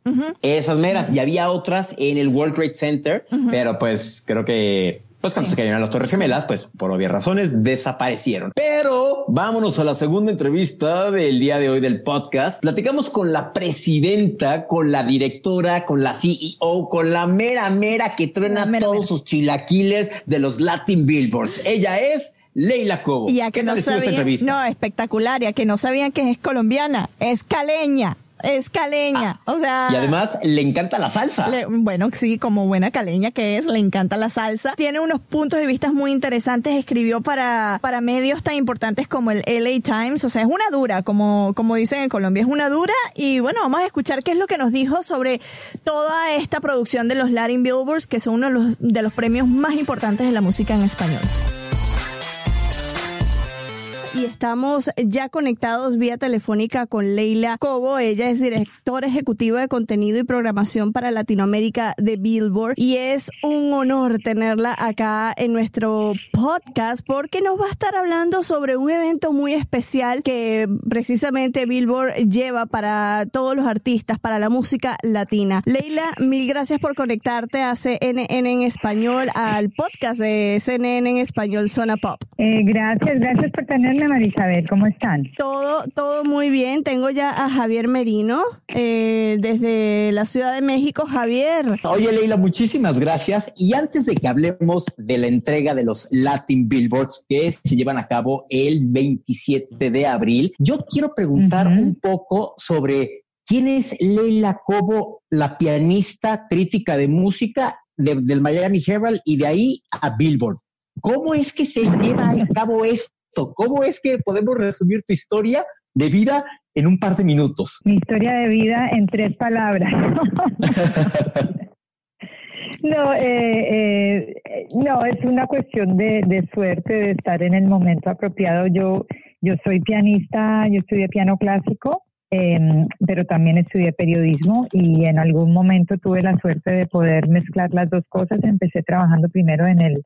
Esas meras, y había otras en el World Trade Center, pero pues creo que pues cuando se cayeron las Torres Gemelas, pues por obvias razones desaparecieron. Pero vámonos a la segunda entrevista del día de hoy del podcast. Platicamos con la presidenta, con la directora, con la CEO, con la mera mera que truena mera, todos mera. sus chilaquiles de los Latin Billboards. Ella es Leila Cobo. Y a que ¿Qué no sabían, entrevista? no, espectacular, y a que no sabían que es colombiana, es caleña, es caleña. o sea, Y además le encanta la salsa. Le- bueno, sí, como buena caleña que es, le encanta la salsa. Tiene unos puntos de vista muy interesantes. Escribió para, para medios tan importantes como el LA Times. O sea, es una dura, como, como dicen en Colombia, es una dura. Y bueno, vamos a escuchar qué es lo que nos dijo sobre toda esta producción de los Latin Billboards, que son uno de los, de los premios más importantes de la música en español. Y estamos ya conectados vía telefónica con Leila Cobo. Ella es directora ejecutiva de contenido y programación para Latinoamérica de Billboard. Y es un honor tenerla acá en nuestro podcast porque nos va a estar hablando sobre un evento muy especial que precisamente Billboard lleva para todos los artistas, para la música latina. Leila, mil gracias por conectarte a CNN en español, al podcast de CNN en español, Zona Pop. Eh, gracias, gracias por tenerme, Marisabel. ¿Cómo están? Todo, todo muy bien. Tengo ya a Javier Merino eh, desde la Ciudad de México. Javier, Oye, Leila, muchísimas gracias. Y antes de que hablemos de la entrega de los Latin Billboards que se llevan a cabo el 27 de abril, yo quiero preguntar un poco sobre quién es Leila Cobo, la pianista crítica de música de- del Miami Herald y de ahí a Billboard. ¿Cómo es que se lleva a cabo esto? ¿Cómo es que podemos resumir tu historia de vida en un par de minutos? Mi historia de vida en tres palabras. *laughs* no, eh, eh, no, es una cuestión de, suerte, de estar en el momento apropiado. Yo, yo soy pianista, yo estudié piano clásico, eh, pero también estudié periodismo y en algún momento tuve la suerte de poder mezclar las dos cosas. Empecé trabajando primero en el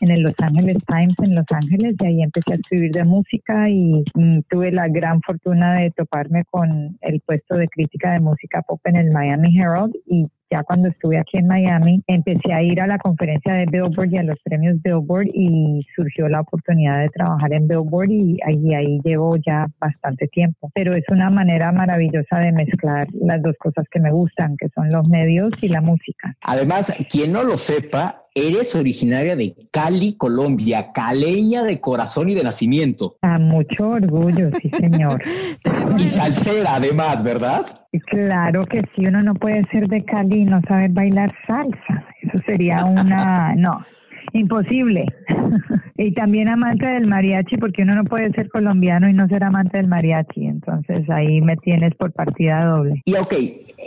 en el Los Angeles Times en Los Ángeles y ahí empecé a escribir de música y mm, tuve la gran fortuna de toparme con el puesto de crítica de música pop en el Miami Herald y ya cuando estuve aquí en Miami, empecé a ir a la conferencia de Billboard y a los premios Billboard y surgió la oportunidad de trabajar en Billboard y ahí, ahí llevo ya bastante tiempo. Pero es una manera maravillosa de mezclar las dos cosas que me gustan, que son los medios y la música. Además, quien no lo sepa, eres originaria de Cali, Colombia, caleña de corazón y de nacimiento. A mucho orgullo, sí, señor. *laughs* y salsera, además, ¿verdad? Claro que sí, uno no puede ser de Cali y no saber bailar salsa. Eso sería una, *laughs* no, imposible. *laughs* y también amante del mariachi, porque uno no puede ser colombiano y no ser amante del mariachi. Entonces ahí me tienes por partida doble. Y ok,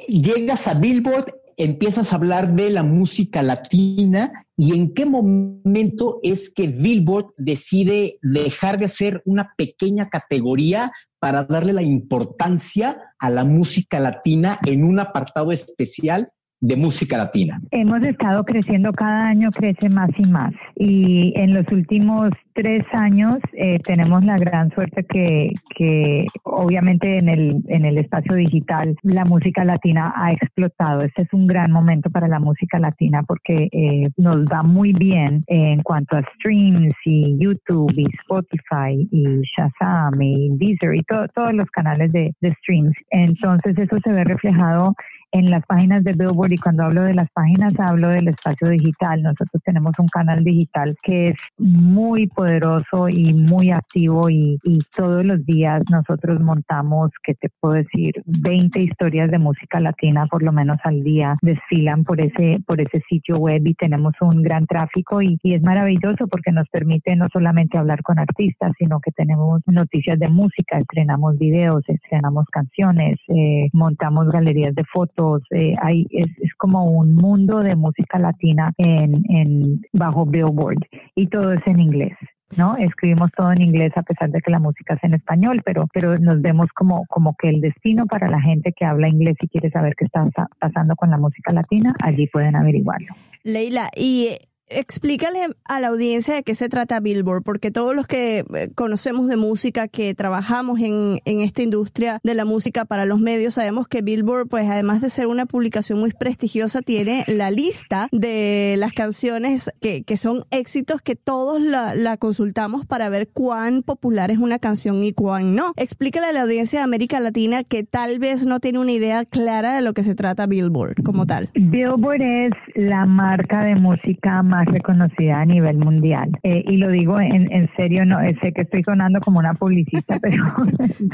llegas a Billboard, empiezas a hablar de la música latina y en qué momento es que Billboard decide dejar de ser una pequeña categoría para darle la importancia a la música latina en un apartado especial de música latina? Hemos estado creciendo, cada año crece más y más. Y en los últimos tres años eh, tenemos la gran suerte que, que obviamente en el, en el espacio digital la música latina ha explotado. Este es un gran momento para la música latina porque eh, nos va muy bien en cuanto a streams y YouTube y Spotify y Shazam y Deezer y todos los canales de, de streams. Entonces eso se ve reflejado en las páginas de Billboard y cuando hablo de las páginas hablo del espacio digital. Nosotros tenemos un canal digital que es muy poderoso y muy activo y, todos los días nosotros montamos, que te puedo decir, 20 historias de música latina por lo menos al día desfilan por ese, por ese sitio web y tenemos un gran tráfico y, es maravilloso porque nos permite no solamente hablar con artistas, sino que tenemos noticias de música, estrenamos videos, estrenamos canciones, eh, montamos galerías de fotos eh, hay, es, como un mundo de música latina en, en bajo Billboard y todo es en inglés. ¿no? Escribimos todo en inglés a pesar de que la música es en español, pero, pero nos vemos como, como que el destino para la gente que habla inglés y quiere saber qué está pasando con la música latina, allí pueden averiguarlo. Leila, y explícale a la audiencia de qué se trata Billboard, porque todos los que eh, conocemos de música, que trabajamos en, en, esta industria de la música para los medios, sabemos que Billboard, pues además de ser una publicación muy prestigiosa, tiene la lista de las canciones que, que son éxitos que todos la, la, consultamos para ver cuán popular es una canción y cuán no. Explícale a la audiencia de América Latina que tal vez no tiene una idea clara de lo que se trata Billboard como tal. Billboard es la marca de música más reconocida a nivel mundial. Eh, y lo digo en, en, serio, no sé que estoy sonando como una publicista, *laughs* pero,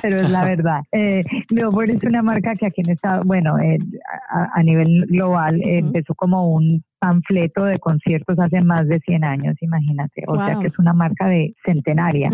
pero es la verdad. Eh, Billboard es una marca que aquí en Estados bueno, eh, a, nivel global empezó como un panfleto de conciertos hace más de 100 años, imagínate. O sea que es una marca de centenaria.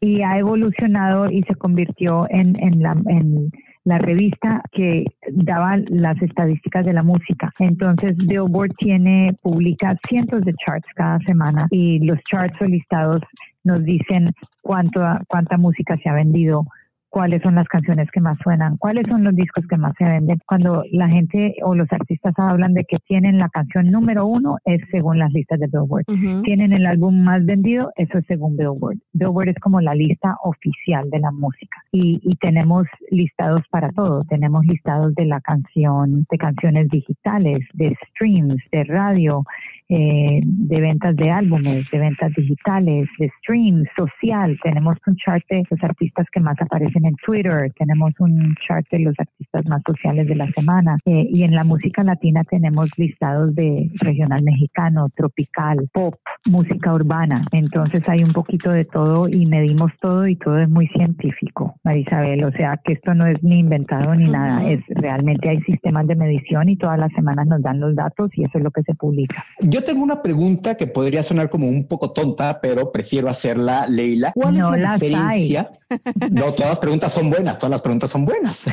Y ha evolucionado y se convirtió en, en la... En, la revista que daba las estadísticas de la música. Entonces, Billboard tiene, publica cientos de charts cada semana y los charts o listados nos dicen cuánto, cuánta música se ha vendido, cuáles son las canciones que más suenan, cuáles son los discos que más se venden. Cuando la gente o los artistas hablan de que tienen la canción número uno, es según las listas de Billboard. Tienen el álbum más vendido, eso es según Billboard. Billboard es como la lista oficial de la música. Y, y tenemos listados para todo. Tenemos listados de la canción, de canciones digitales, de streams, de radio, eh, de ventas de álbumes, de ventas digitales, de streams, social. Tenemos un chart de los artistas que más aparecen en Twitter, tenemos un chart de los artistas más sociales de la semana. Eh, y en la música latina tenemos listados de regional mexicano, tropical, pop, música urbana. Entonces hay un poquito de todo y medimos todo y todo es muy científico, Marisabel. O sea que esto no es ni inventado ni nada, es realmente hay sistemas de medición y todas las semanas nos dan los datos y eso es lo que se publica. Yo tengo una pregunta que podría sonar como un poco tonta, pero prefiero hacerla, Leila. ¿Cuál es la diferencia? *laughs* no, todas preguntas son buenas, todas las preguntas son buenas.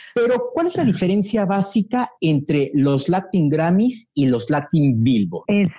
*laughs* pero ¿cuál es la diferencia básica entre los Latin Grammys y los Latin Billboard? Es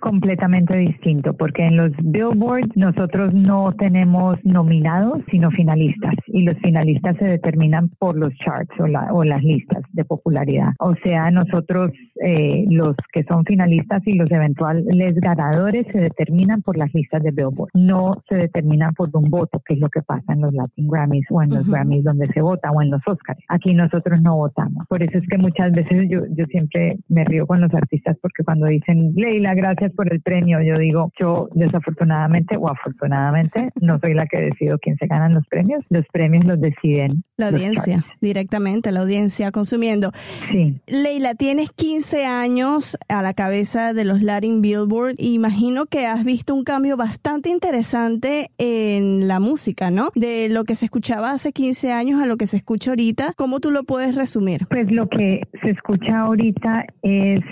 completamente completamente distinto, porque en los Billboard nosotros no tenemos nominados, sino finalistas, y los finalistas se determinan por los charts o, o las listas de popularidad. O sea, nosotros, eh, los que son finalistas y los eventuales ganadores se determinan por las listas de Billboard, no se determinan por un voto, que es lo que pasa en los Latin Grammys o en los Grammys donde se vota o en los Oscars. Aquí nosotros no votamos. Por eso es que muchas veces yo, yo siempre me río con los artistas porque cuando dicen, Leila, gracias por el premio, yo digo, yo desafortunadamente o afortunadamente no soy la que decido quién se ganan los premios, los premios los deciden. La audiencia, directamente, la audiencia consumiendo. Sí. Leila, tienes 15 años a la cabeza de los Latin Billboard. Imagino que has visto un cambio bastante interesante en la música, ¿no? De lo que se escuchaba hace 15 años a lo que se escucha ahorita. ¿Cómo tú lo puedes resumir? Pues lo que se escucha ahorita es,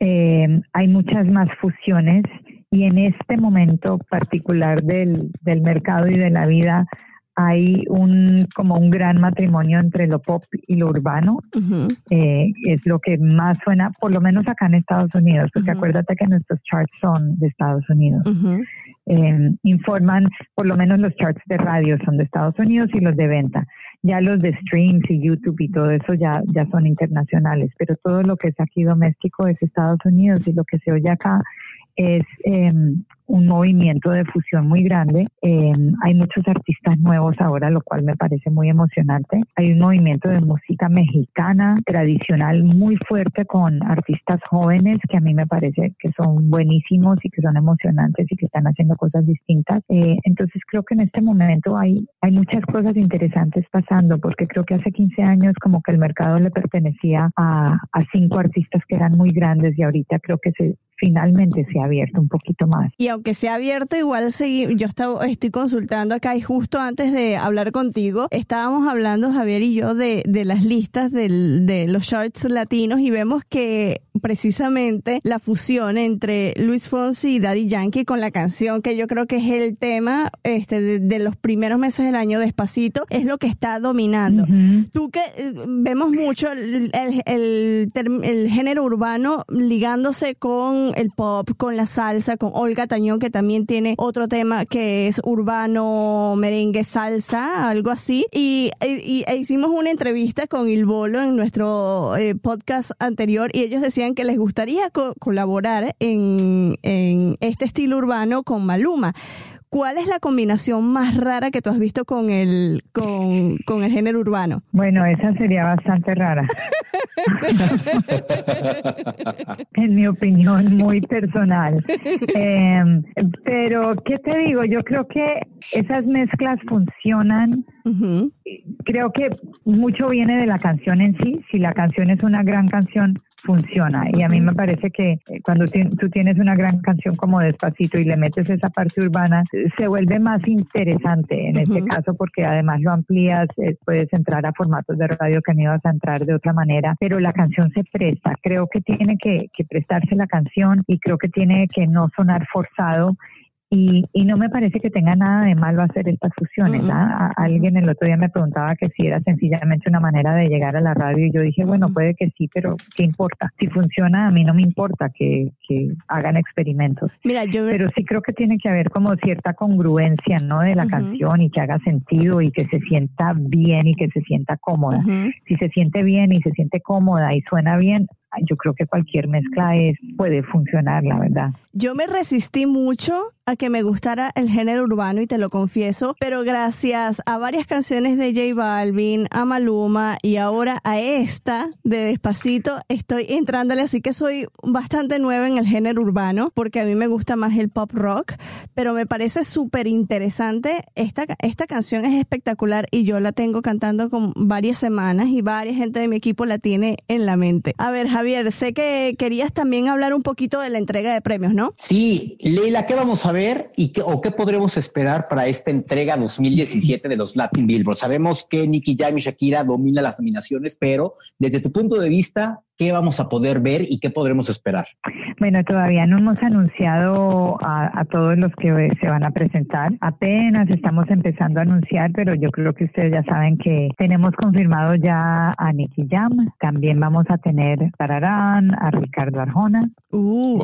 eh, hay muchas más fusiones y en este momento particular del, del mercado y de la vida hay un como un gran matrimonio entre lo pop y lo urbano eh, es lo que más suena por lo menos acá en Estados Unidos porque acuérdate que nuestros charts son de Estados Unidos. Eh, informan por lo menos los charts de radio son de Estados Unidos y los de venta. Ya los de streams y YouTube y todo eso ya ya son internacionales pero todo lo que es aquí doméstico es Estados Unidos y lo que se oye acá es eh, un movimiento de fusión muy grande. Eh, hay muchos artistas nuevos ahora, lo cual me parece muy emocionante. Hay un movimiento de música mexicana tradicional muy fuerte con artistas jóvenes que a mí me parece que son buenísimos y que son emocionantes y que están haciendo cosas distintas. Eh, entonces creo que en este momento hay, hay muchas cosas interesantes pasando porque creo que hace 15 años como que el mercado le pertenecía a, a cinco artistas que eran muy grandes y ahorita creo que se, finalmente se ha abierto un poquito más. Aunque se ha abierto, igual seguí, yo estaba, estoy consultando acá y justo antes de hablar contigo, estábamos hablando Javier y yo de, de las listas del, de los charts latinos y vemos que precisamente la fusión entre Luis Fonsi y Daddy Yankee con la canción que yo creo que es el tema este, de, los primeros meses del año despacito es lo que está dominando. Tú que eh, vemos mucho el, el, el, género urbano ligándose con el pop, con la salsa, con Olga Tañón que también tiene otro tema que es urbano, merengue, salsa, algo así. Y, e hicimos una entrevista con Il Bolo en nuestro eh, podcast anterior y ellos decían que les gustaría colaborar en, en este estilo urbano con Maluma. ¿Cuál es la combinación más rara que tú has visto con el, con, con el género urbano? Bueno, esa sería bastante rara. en mi opinión, muy personal. Em, pero, ¿qué te digo? Yo creo que esas mezclas funcionan. Creo que mucho viene de la canción en sí. Si la canción es una gran canción, funciona. Y a mí me parece que eh, cuando tú tienes una gran canción como Despacito y le metes esa parte urbana, se vuelve más interesante en este caso porque además lo amplías, eh, puedes entrar a formatos de radio que no ibas a entrar de otra manera, pero la canción se presta. Creo que tiene que, que prestarse la canción y creo que tiene que no sonar forzado y, y, no me parece que tenga nada de malo hacer estas fusiones. ¿ah? alguien el otro día me preguntaba que si era sencillamente una manera de llegar a la radio y yo dije, bueno, puede que sí, pero ¿qué importa? Si funciona, a mí no me importa que, que hagan experimentos. Mira, yo... Pero sí creo que tiene que haber como cierta congruencia, ¿no? De la canción y que haga sentido y que se sienta bien y que se sienta cómoda. Si se siente bien y se siente cómoda y suena bien, yo creo que cualquier mezcla es, puede funcionar, la verdad. Yo me resistí mucho a que me gustara el género urbano y te lo confieso, pero gracias a varias canciones de J Balvin, a Maluma y ahora a esta de Despacito estoy entrándole, así que soy bastante nueva en el género urbano porque a mí me gusta más el pop rock, pero me parece súper interesante. Esta, esta canción es espectacular y yo la tengo cantando con varias semanas y varias gente de mi equipo la tiene en la mente. A ver, Javier, sé que querías también hablar un poquito de la entrega de premios, ¿no? Sí, Leila, ¿qué vamos a ver? y qué, o qué podremos esperar para esta entrega 2017 de los Latin Billboard? Sabemos que Nicky Jam y Shakira domina las nominaciones, pero desde tu punto de vista, qué vamos a poder ver y qué podremos esperar. Bueno, todavía no hemos anunciado a, todos los que se van a presentar. Apenas estamos empezando a anunciar, pero yo creo que ustedes ya saben que tenemos confirmado ya a Nicky Jam. También vamos a tener Tararán, a Ricardo Arjona. Uh,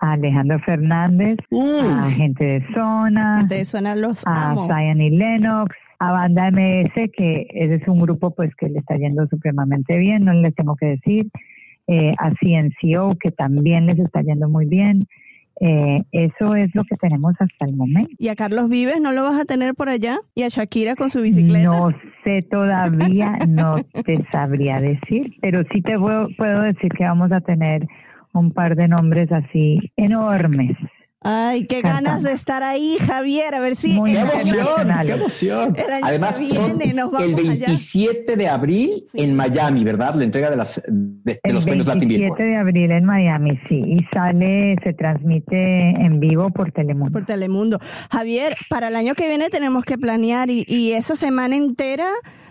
A Alejandro Fernández, uh. a gente de zona. de zona los a Zion y Lennox a Banda MS, que ese es un grupo pues que le está yendo supremamente bien, no les tengo que decir, eh, a CNCO, que también les está yendo muy bien. Eh, eso es lo que tenemos hasta el momento. ¿Y a Carlos Vives no lo vas a tener por allá? ¿Y a Shakira con su bicicleta? No sé todavía, no te sabría decir, pero sí te puedo, puedo decir que vamos a tener un par de nombres así enormes Ay, qué ganas de estar ahí, Javier. A ver si. qué emoción, qué emoción. Además, el 27 de abril en Miami, ¿verdad? La entrega de, las, de, los premios Latin El 27 de abril en Miami, sí. Y sale, se transmite en vivo por Telemundo. Por Telemundo. Javier, para el año que viene tenemos que planear y, y esa semana entera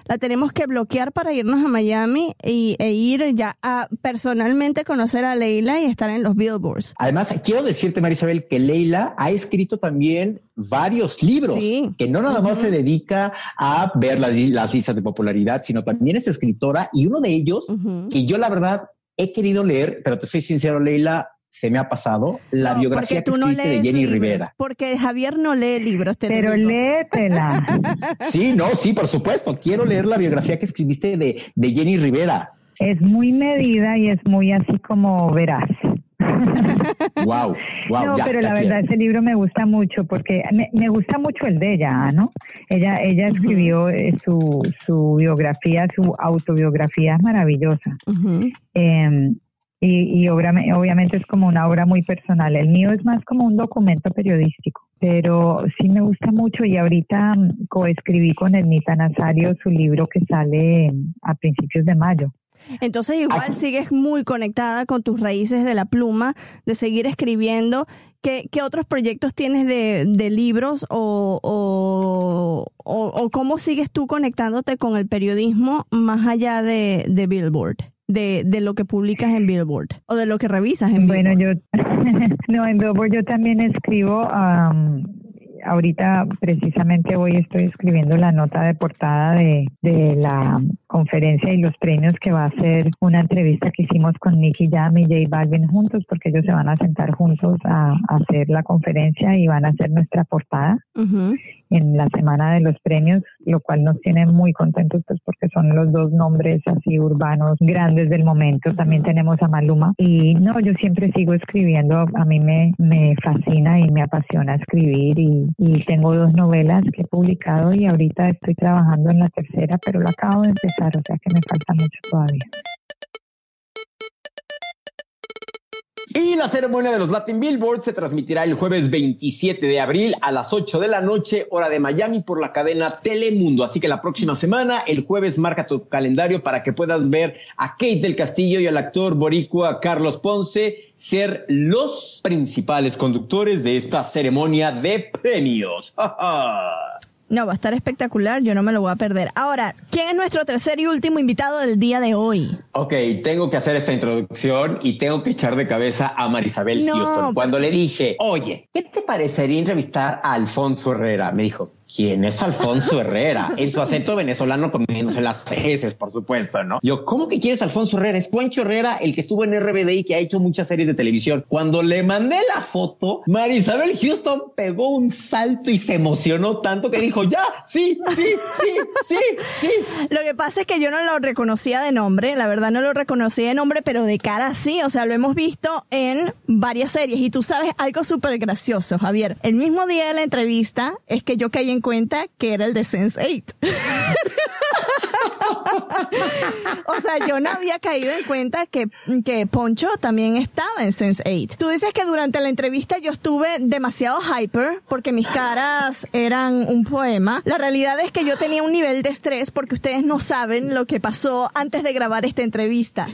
la tenemos que bloquear para irnos a Miami y, e ir ya a personalmente conocer a Leila y estar en los billboards. Además, quiero decirte, Marisabel, que Leila ha escrito también varios libros, que no nada más se dedica a ver las, listas de popularidad, sino también es escritora y uno de ellos, que yo la verdad he querido leer, pero te soy sincero, Leila, se me ha pasado la biografía que escribiste de Jenny Rivera. Porque Javier no lee libros, te Pero léetela. *laughs* sí, no, sí, por supuesto. Quiero leer la biografía que escribiste de, de Jenny Rivera. Es muy medida y es muy así como verás. wow, wow. No, pero la verdad ese libro me gusta mucho porque me, gusta mucho el de ella, ¿no? Ella, ella escribió eh, su, su biografía, su autobiografía es maravillosa. Y, y obviamente es como una obra muy personal. El mío es más como un documento periodístico, pero sí me gusta mucho y ahorita mm, coescribí con Ednita Nazario su libro que sale a principios de mayo. Entonces igual sigues muy conectada con tus raíces de la pluma, de seguir escribiendo. ¿Qué, qué otros proyectos tienes de, de libros o, o, o, cómo sigues tú conectándote con el periodismo más allá de, de Billboard? De, de lo que publicas en Billboard o de lo que revisas en Billboard? Bueno, yo, *laughs* no, en Billboard yo también escribo, ahorita precisamente hoy estoy escribiendo la nota de portada de, de, la conferencia y los premios que va a ser una entrevista que hicimos con Nicky Jam y J Balvin juntos porque ellos se van a sentar juntos a, hacer la conferencia y van a hacer nuestra portada en la semana de los premios, lo cual nos tiene muy contentos pues porque son los dos nombres así urbanos grandes del momento. También tenemos a Maluma. Y no, yo siempre sigo escribiendo, a mí me, me fascina y me apasiona escribir y, y tengo dos novelas que he publicado y ahorita estoy trabajando en la tercera, pero la acabo de empezar, o sea que me falta mucho todavía. Y la ceremonia de los Latin Billboard se transmitirá el jueves 27 de abril a las 8 de la noche, hora de Miami, por la cadena Telemundo. Así que la próxima semana, el jueves, marca tu calendario para que puedas ver a Kate del Castillo y al actor boricua Carlos Ponce ser los principales conductores de esta ceremonia de premios. No, va a estar espectacular, yo no me lo voy a perder. Ahora, ¿quién es nuestro tercer y último invitado del día de hoy? Ok, tengo que hacer esta introducción y tengo que echar de cabeza a Marisabel Houston. Cuando le dije, oye, ¿qué te parecería entrevistar a Alfonso Herrera? Me dijo, ¿Quién es Alfonso *laughs* Herrera? En su acento venezolano comiéndose las heces, por supuesto, ¿no? Yo, ¿cómo que quieres Alfonso Herrera? Es Poncho Herrera, el que estuvo en RBD y que ha hecho muchas series de televisión. Cuando le mandé la foto, Marisabel Houston pegó un salto y se emocionó tanto que dijo, ya, sí, sí, sí, sí, sí. *laughs* Lo que pasa es que yo no lo reconocía de nombre, la verdad no lo reconocía de nombre, pero de cara sí, o sea, lo hemos visto en varias series. Y tú sabes algo súper gracioso, Javier. El mismo día de la entrevista es que yo caí en cuenta que era el de Sense 8. *laughs* o sea, yo no había caído en cuenta que, que Poncho también estaba en Sense 8. Tú dices que durante la entrevista yo estuve demasiado hyper porque mis caras eran un poema. La realidad es que yo tenía un nivel de estrés porque ustedes no saben lo que pasó antes de grabar esta entrevista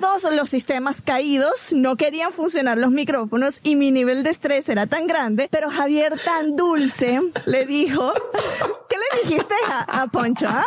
todos los sistemas caídos, no querían funcionar los micrófonos y mi nivel de estrés era tan grande, pero Javier tan dulce le dijo, *laughs* ¿qué le dijiste a, Poncho? Ah?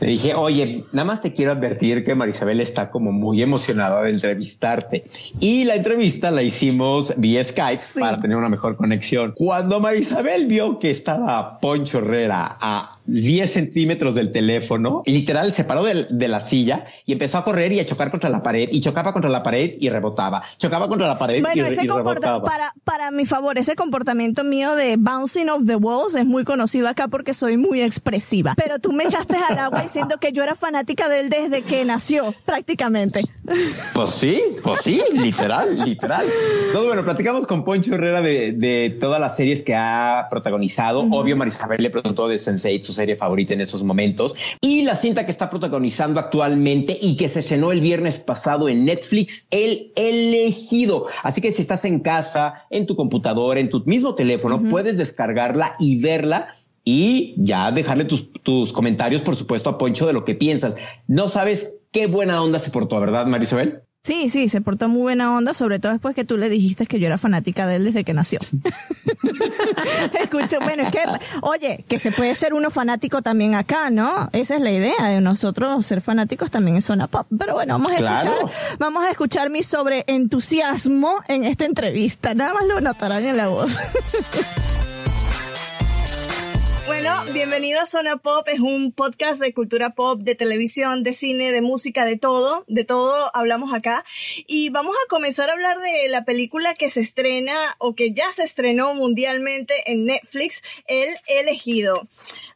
Le dije, oye, nada más te quiero advertir que Marisabel está como muy emocionada de entrevistarte. Y la entrevista la hicimos vía Skype para tener una mejor conexión. Cuando Marisabel vio que estaba Poncho Herrera a 10 centímetros del teléfono, literal se paró de, de, la silla y empezó a correr y a chocar contra la pared y chocaba contra la pared y rebotaba, chocaba contra la pared bueno, y, ese y rebotaba. Para, para mi favor, ese comportamiento mío de bouncing off the walls es muy conocido acá porque soy muy expresiva. Pero tú me echaste al agua diciendo que yo era fanática de él desde que nació, prácticamente. Pues sí, pues sí, literal, literal. Entonces, bueno, platicamos con Poncho Herrera de, de todas las series que ha protagonizado. Uh -huh. Obvio, Marisabel le preguntó de Sensei, su serie favorita en esos momentos. Y la cinta que está protagonizando actualmente y que se estrenó el viernes pasado en Netflix, El Elegido. Así que si estás en casa, en tu computadora, en tu mismo teléfono, uh -huh. puedes descargarla y verla y ya dejarle tus, tus, comentarios, por supuesto, a Poncho de lo que piensas. No sabes qué buena onda se portó, ¿verdad, Marisabel? Sí, sí, se portó muy buena onda, sobre todo después que tú le dijiste que yo era fanática de él desde que nació. *laughs* Escucha, bueno, es que, oye, que se puede ser uno fanático también acá, ¿no? Esa es la idea de nosotros ser fanáticos también en zona pop. Pero bueno, vamos a escuchar, vamos a escuchar mi sobre entusiasmo en esta entrevista. Nada más lo notarán en la voz. *laughs* Bueno, bienvenido a Zona Pop, es un podcast de cultura pop, de televisión, de cine, de música, de todo, de todo hablamos acá. Y vamos a comenzar a hablar de la película que se estrena o que ya se estrenó mundialmente en Netflix, El Elegido.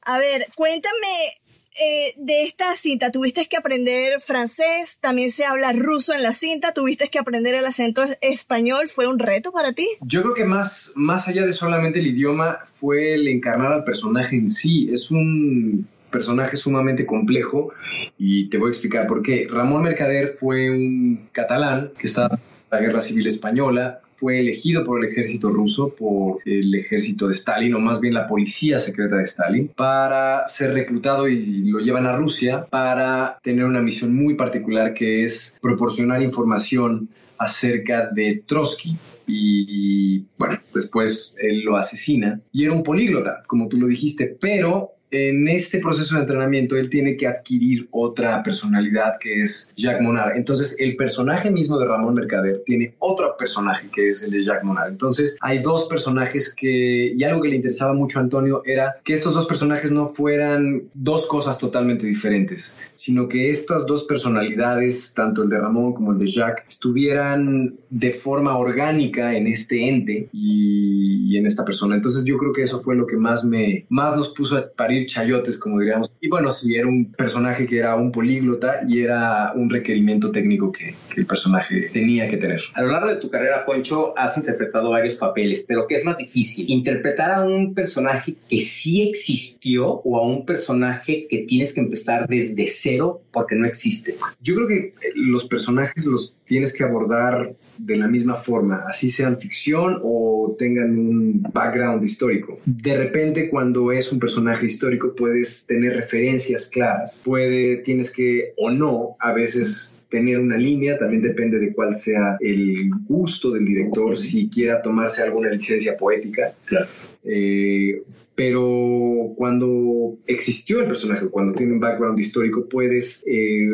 A ver, cuéntame eh, de esta cinta, ¿tuviste que aprender francés? También se habla ruso en la cinta. ¿Tuviste que aprender el acento español? ¿Fue un reto para ti? Yo creo que más, más allá de solamente el idioma fue el encarnar al personaje en sí. Es un personaje sumamente complejo y te voy a explicar por qué. Ramón Mercader fue un catalán que estaba en la Guerra Civil Española, fue elegido por el ejército ruso, por el ejército de Stalin, o más bien la policía secreta de Stalin, para ser reclutado y lo llevan a Rusia para tener una misión muy particular que es proporcionar información acerca de Trotsky. Y, bueno, después él lo asesina y era un políglota, como tú lo dijiste, pero en este proceso de entrenamiento él tiene que adquirir otra personalidad que es Jacques Monard. Entonces el personaje mismo de Ramón Mercader tiene otro personaje que es el de Jacques Monard. Entonces hay dos personajes que, y algo que le interesaba mucho a Antonio era que estos dos personajes no fueran dos cosas totalmente diferentes, sino que estas dos personalidades, tanto el de Ramón como el de Jacques, estuvieran de forma orgánica en este ente y, y en esta persona. Entonces yo creo que eso fue lo que más me, más nos puso a parir chayotes, como diríamos. Y bueno, sí, era un personaje que era un políglota y era un requerimiento técnico que, que, el personaje tenía que tener. A lo largo de tu carrera, Poncho, has interpretado varios papeles, pero ¿qué es más difícil? ¿Interpretar a un personaje que sí existió o a un personaje que tienes que empezar desde cero porque no existe? Yo creo que los personajes los tienes que abordar de la misma forma, así sean ficción o tengan un background histórico. De repente, cuando es un personaje histórico, puedes tener referencias claras, puede, tienes que o no, a veces tener una línea, también depende de cuál sea el gusto del director, si quiera tomarse alguna licencia poética. Claro. Eh, pero cuando existió el personaje, cuando tiene un background histórico, puedes eh,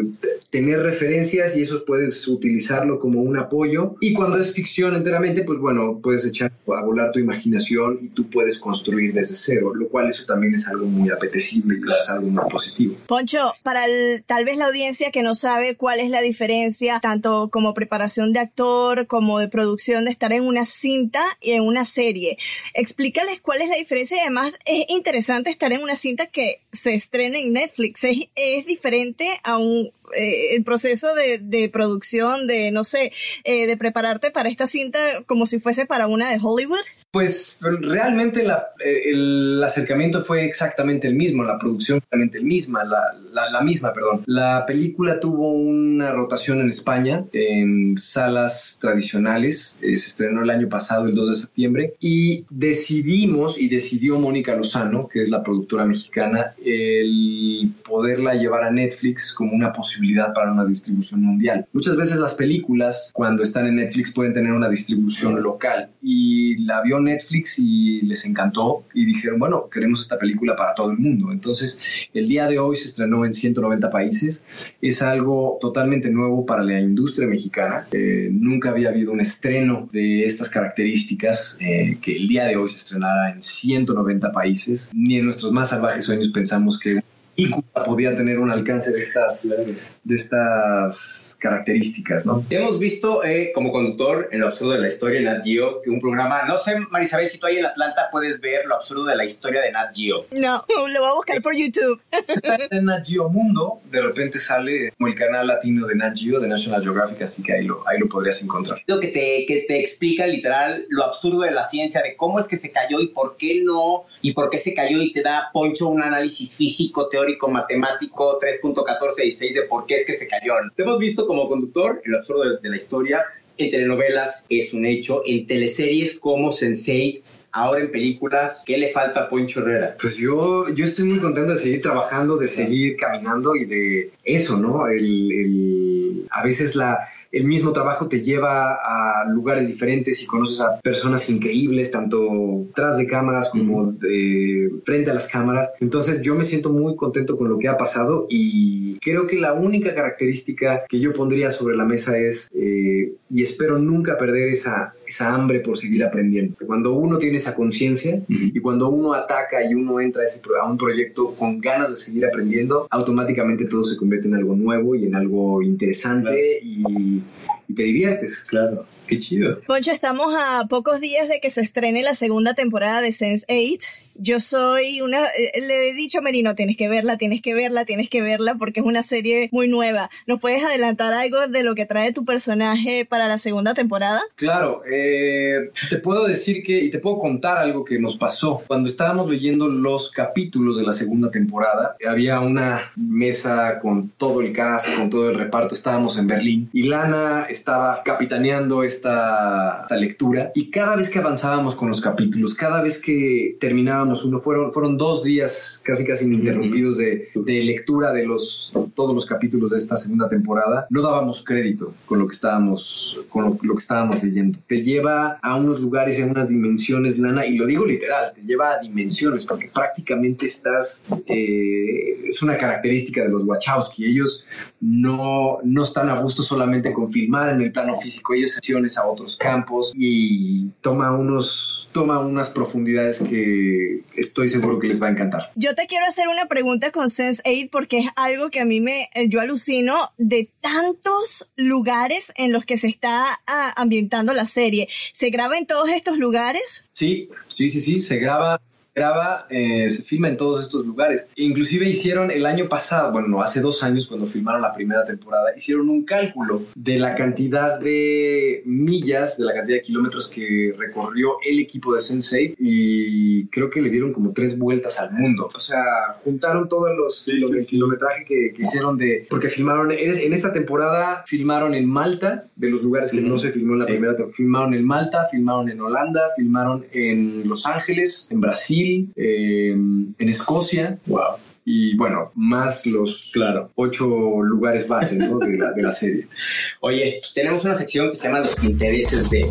tener referencias y eso puedes utilizarlo como un apoyo. Y cuando es ficción enteramente, pues bueno, puedes echar a volar tu imaginación y tú puedes construir desde cero, lo cual eso también es algo muy apetecible y es algo muy positivo. Poncho, para el, tal vez la audiencia que no sabe cuál es la diferencia, tanto como preparación de actor como de producción de estar en una cinta y en una serie, explícales cuál es la diferencia y además es interesante estar en una cinta que se estrena en Netflix. Es, es diferente a un eh, el proceso de, de, producción, de no sé, eh, de prepararte para esta cinta como si fuese para una de Hollywood. Pues realmente la, el acercamiento fue exactamente el mismo, la producción exactamente el misma, la, misma, perdón. La película tuvo una rotación en España, en salas tradicionales. Eh, se estrenó el año pasado, el 2 de septiembre. Y decidimos, y decidió Mónica Lozano, que es la productora mexicana, el poderla llevar a Netflix como una posibilidad para una distribución mundial. Muchas veces las películas, cuando están en Netflix, pueden tener una distribución local. Y la vio Netflix y les encantó y dijeron, bueno, queremos esta película para todo el mundo. Entonces, el día de hoy se estrenó en 190 países. Es algo totalmente nuevo para la industria mexicana. Eh, nunca había habido un estreno de estas características eh, que el día de hoy se estrenara en 190 países. Ni en nuestros más salvajes sueños pensamos que y podía tener un alcance de estas, de estas características, ¿no? Hemos visto eh, como conductor en lo absurdo de la historia en Nat Geo, que un programa, no sé, Marisabel, si tú ahí en Atlanta puedes ver lo absurdo de la historia de Nat Geo. No, *laughs* lo voy a buscar por YouTube. Está en Nat Geo Mundo, de repente sale como el canal latino de Nat Geo, de National Geographic, así que ahí lo, ahí lo podrías encontrar. Lo que te, que te explica literal lo absurdo de la ciencia, de cómo es que se cayó y por qué no, y por qué se cayó y te da, Poncho, un análisis físico, teórico, matemático 3.1416 de por qué es que se cayeron. Te hemos visto como conductor en lo absurdo de, la historia, en telenovelas es un hecho, en teleseries como Sense8, ahora en películas, ¿qué le falta a Poncho Herrera? Pues yo, yo estoy muy contento de seguir trabajando, de seguir caminando y de eso, ¿no? El, el, a veces la, el mismo trabajo te lleva a lugares diferentes y conoces a personas increíbles, tanto tras de cámaras como de frente a las cámaras. Entonces yo me siento muy contento con lo que ha pasado y creo que la única característica que yo pondría sobre la mesa es, eh, y espero nunca perder esa, esa hambre por seguir aprendiendo. Cuando uno tiene esa conciencia y cuando uno ataca y uno entra a, ese, a un proyecto con ganas de seguir aprendiendo, automáticamente todo se convierte en algo nuevo y en algo interesante y y te diviertes. Claro, qué chido. Poncho, estamos a pocos días de que se estrene la segunda temporada de Sense 8 yo soy una, eh, le he dicho a Merino, tienes que verla, tienes que verla, tienes que verla porque es una serie muy nueva. ¿Nos puedes adelantar algo de lo que trae tu personaje para la segunda temporada? Claro, eh, te puedo decir que, y te puedo contar algo que nos pasó. Cuando estábamos leyendo los capítulos de la segunda temporada, había una mesa con todo el cast, con todo el reparto, estábamos en Berlín y Lana estaba capitaneando esta, esta lectura y cada vez que avanzábamos con los capítulos, cada vez que terminábamos uno, fueron, fueron dos días casi casi ininterrumpidos de, de, lectura de los, todos los capítulos de esta segunda temporada. No dábamos crédito con lo que estábamos, con lo, que estábamos leyendo. Te lleva a unos lugares y a unas dimensiones, Lana, y lo digo literal, te lleva a dimensiones porque prácticamente estás, eh, es una característica de los Wachowski. Ellos no, no están a gusto solamente con filmar en el plano físico, ellos acciones a otros campos y toma unos, toma unas profundidades que estoy seguro que les va a encantar. Yo te quiero hacer una pregunta con Sense8 porque es algo que a mí me, eh, yo alucino de tantos lugares en los que se está ah, ambientando la serie. ¿Se graba en todos estos lugares? Sí, sí, sí, sí, se graba graba, eh, se filma en todos estos lugares. Inclusive hicieron el año pasado, bueno, no, hace dos años cuando filmaron la primera temporada, hicieron un cálculo de la cantidad de millas, de la cantidad de kilómetros que recorrió el equipo de Sensei y creo que le dieron como tres vueltas al mundo. O sea, juntaron todos los kilometraje que, hicieron de... Porque filmaron, en esta temporada filmaron en Malta, de los lugares que no se filmó en la primera temporada. Filmaron en Malta, filmaron en Holanda, filmaron en Los Ángeles, en Brasil eh, en Escocia. Wow. Y bueno, más los claro. ocho lugares base de, la, de la serie. *laughs* Oye, tenemos una sección que se llama Los intereses de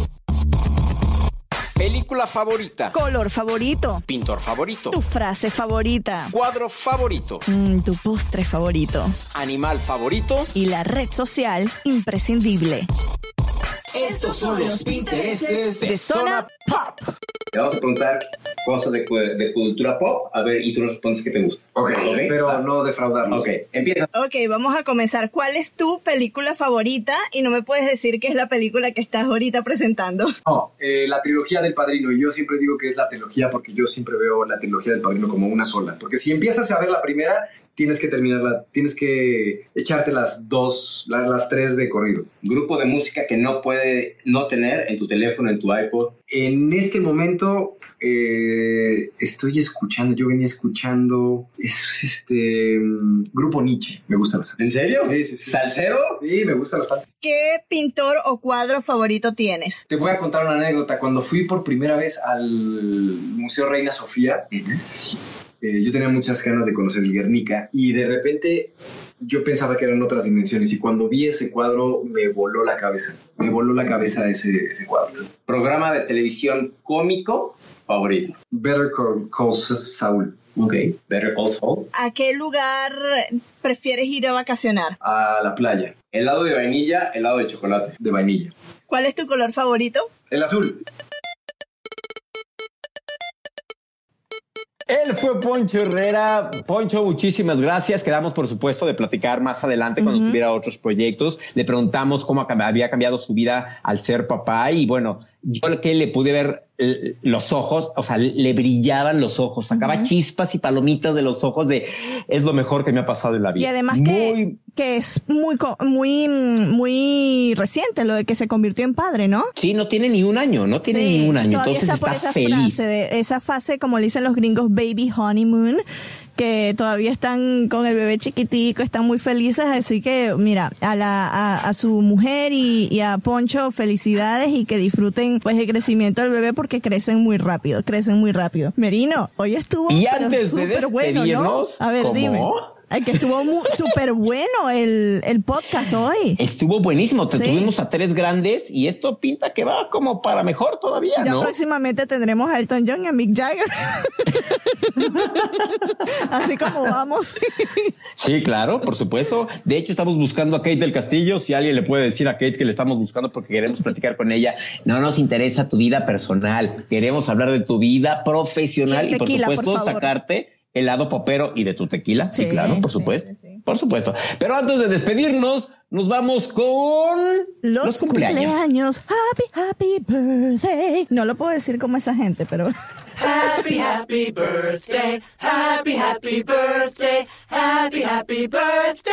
Película favorita. Color favorito. Pintor favorito. Tu frase favorita. Cuadro favorito. Mm, tu postre favorito. Animal favorito. Y la red social imprescindible. Estos son los intereses de, Zona Pop. Te vamos a preguntar cosas de, de, cultura pop, a ver, y tú nos respondes qué te gusta. Ok, espero no defraudarnos. Ok, empieza. Ok, vamos a comenzar. ¿Cuál es tu película favorita? Y no me puedes decir que es la película que estás ahorita presentando. No, eh, la trilogía del Padrino. Y yo siempre digo que es la trilogía porque yo siempre veo la trilogía del Padrino como una sola. Porque si empiezas a ver la primera, tienes que terminarla, tienes que echarte las dos, las, las tres de corrido. Grupo de música que no puede no tener en tu teléfono, en tu iPod. En este momento eh, estoy escuchando, yo venía escuchando, es este mm, Grupo Nietzsche, me gusta la salsa. ¿En serio? Sí, sí, sí. ¿Salsero? Sí, me gusta la salsa. ¿Qué pintor o cuadro favorito tienes? Te voy a contar una anécdota. Cuando fui por primera vez al Museo Reina Sofía, eh, yo tenía muchas ganas de conocer el Guernica y de repente yo pensaba que eran otras dimensiones y cuando vi ese cuadro me voló la cabeza. Me voló la cabeza ese, ese cuadro. Programa de televisión cómico favorito. Better Call, Call Saul. Ok. Better Call Saul. ¿A qué lugar prefieres ir a vacacionar? A la playa. Helado de vainilla, helado de chocolate. De vainilla. ¿Cuál es tu color favorito? El azul. Él fue Poncho Herrera. Poncho, muchísimas gracias. Quedamos, por supuesto, de platicar más adelante cuando tuviera otros proyectos. Le preguntamos cómo había cambiado su vida al ser papá y bueno, yo que le pude ver eh, los ojos, o sea, le brillaban los ojos, sacaba chispas y palomitas de los ojos de es lo mejor que me ha pasado en la vida. Y además que, que es muy, muy, muy reciente lo de que se convirtió en padre, ¿no? Sí, no tiene ni un año, no tiene ni un año, entonces está, esa feliz. de esa fase, como le dicen los gringos, baby honeymoon, que todavía están con el bebé chiquitico, están muy felices, así que mira, a la a, a su mujer y, y, a Poncho felicidades y que disfruten pues el crecimiento del bebé porque crecen muy rápido, crecen muy rápido. Merino, hoy estuvo y antes de bueno, ¿no? A ver, dime. Que estuvo *laughs* súper bueno el, el, podcast hoy. Estuvo buenísimo. Te tuvimos a tres grandes y esto pinta que va como para mejor todavía, ya ¿no? próximamente tendremos a Elton John y a Mick Jagger. *laughs* Así como vamos. sí, claro, por supuesto. De hecho, estamos buscando a Kate del Castillo. Si alguien le puede decir a Kate que le estamos buscando porque queremos platicar con ella, no nos interesa tu vida personal. Queremos hablar de tu vida profesional y, tequila, y por supuesto, por sacarte helado popero y de tu tequila. Sí, claro, por supuesto. Sí, sí, por supuesto. Pero antes de despedirnos, nos vamos con los, los cumpleaños. cumpleaños. Happy, happy birthday. No lo puedo decir como esa gente, pero. Happy, happy birthday. Happy, happy birthday. Happy, happy birthday.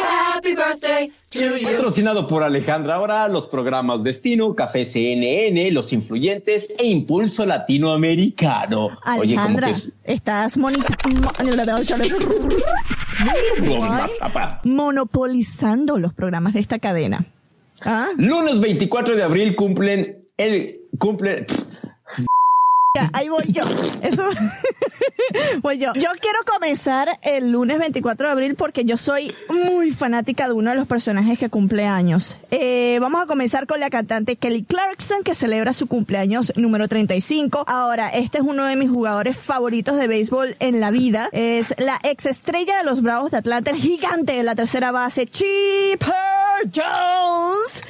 Happy birthday to you. Patrocinado por Alejandra ahora los programas Destino, Café CNN, Los Influyentes e Impulso Latinoamericano. Alejandra, Oye, que... estás monopolizando los programas de esta cadena. ¿Ah? Lunes 24 de abril cumplen el cumple Ahí voy yo. Eso *laughs* voy yo. Yo quiero comenzar el lunes 24 de abril porque yo soy muy fanática de uno de los personajes que cumple años. Eh, vamos a comenzar con la cantante Kelly Clarkson que celebra su cumpleaños número 35. Ahora, este es uno de mis jugadores favoritos de béisbol en la vida. Es la ex estrella de los Bravos de Atlanta, el gigante de la tercera base, Chipper Jones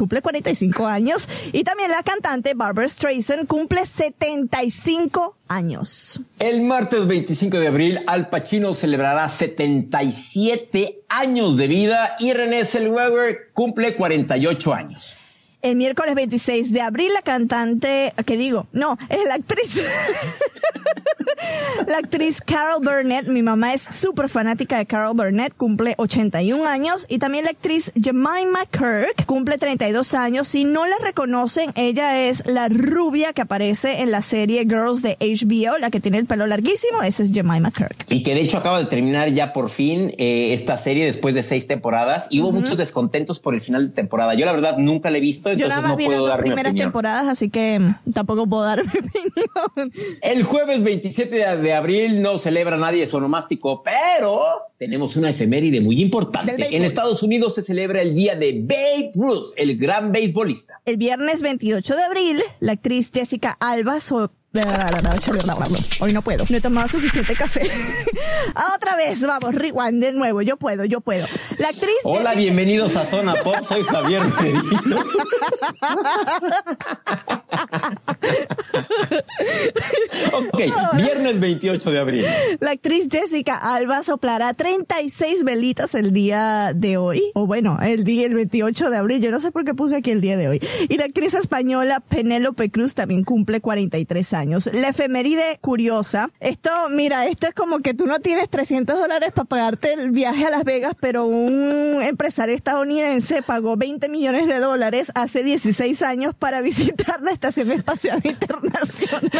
cumple 45 años y también la cantante Barbara Streisand cumple 75 años. El martes 25 de abril Al Pacino celebrará 77 años de vida y René Zellweger cumple 48 años. El miércoles 26 de abril, la cantante, ¿qué digo? No, es la actriz. *laughs* la actriz Carol Burnett, mi mamá es súper fanática de Carol Burnett, cumple 81 años. Y también la actriz Jemima Kirk, cumple 32 años. Si no la reconocen, ella es la rubia que aparece en la serie Girls de HBO, la que tiene el pelo larguísimo. Esa es Jemima Kirk. Y que de hecho acaba de terminar ya por fin eh, esta serie después de seis temporadas. Y hubo uh -huh. muchos descontentos por el final de temporada. Yo la verdad nunca la he visto yo nada más no vi las primeras temporadas, así que mm, tampoco puedo dar *laughs* mi opinión. El jueves 27 de abril no celebra nadie sonomástico, pero tenemos una efeméride muy importante. En Estados Unidos se celebra el día de Babe Ruth, el gran beisbolista. El viernes 28 de abril, la actriz Jessica Alba so Hoy no puedo. No he tomado suficiente café. *laughs* Otra vez, vamos, rewind de nuevo. Yo puedo, yo puedo. La actriz. Hola, Jessica... bienvenidos a Zona Pop. Soy Javier Merino. *laughs* ok, Ok, viernes 28 de abril. La actriz Jessica Alba soplará 36 velitas el día de hoy. O bueno, el día el 28 de abril. Yo no sé por qué puse aquí el día de hoy. Y la actriz española Penélope Cruz también cumple 43 años. La efeméride curiosa. Esto, mira, esto es como que tú no tienes 300 dólares para pagarte el viaje a Las Vegas, pero un empresario estadounidense pagó 20 millones de dólares hace 16 años para visitar la Estación Espacial Internacional.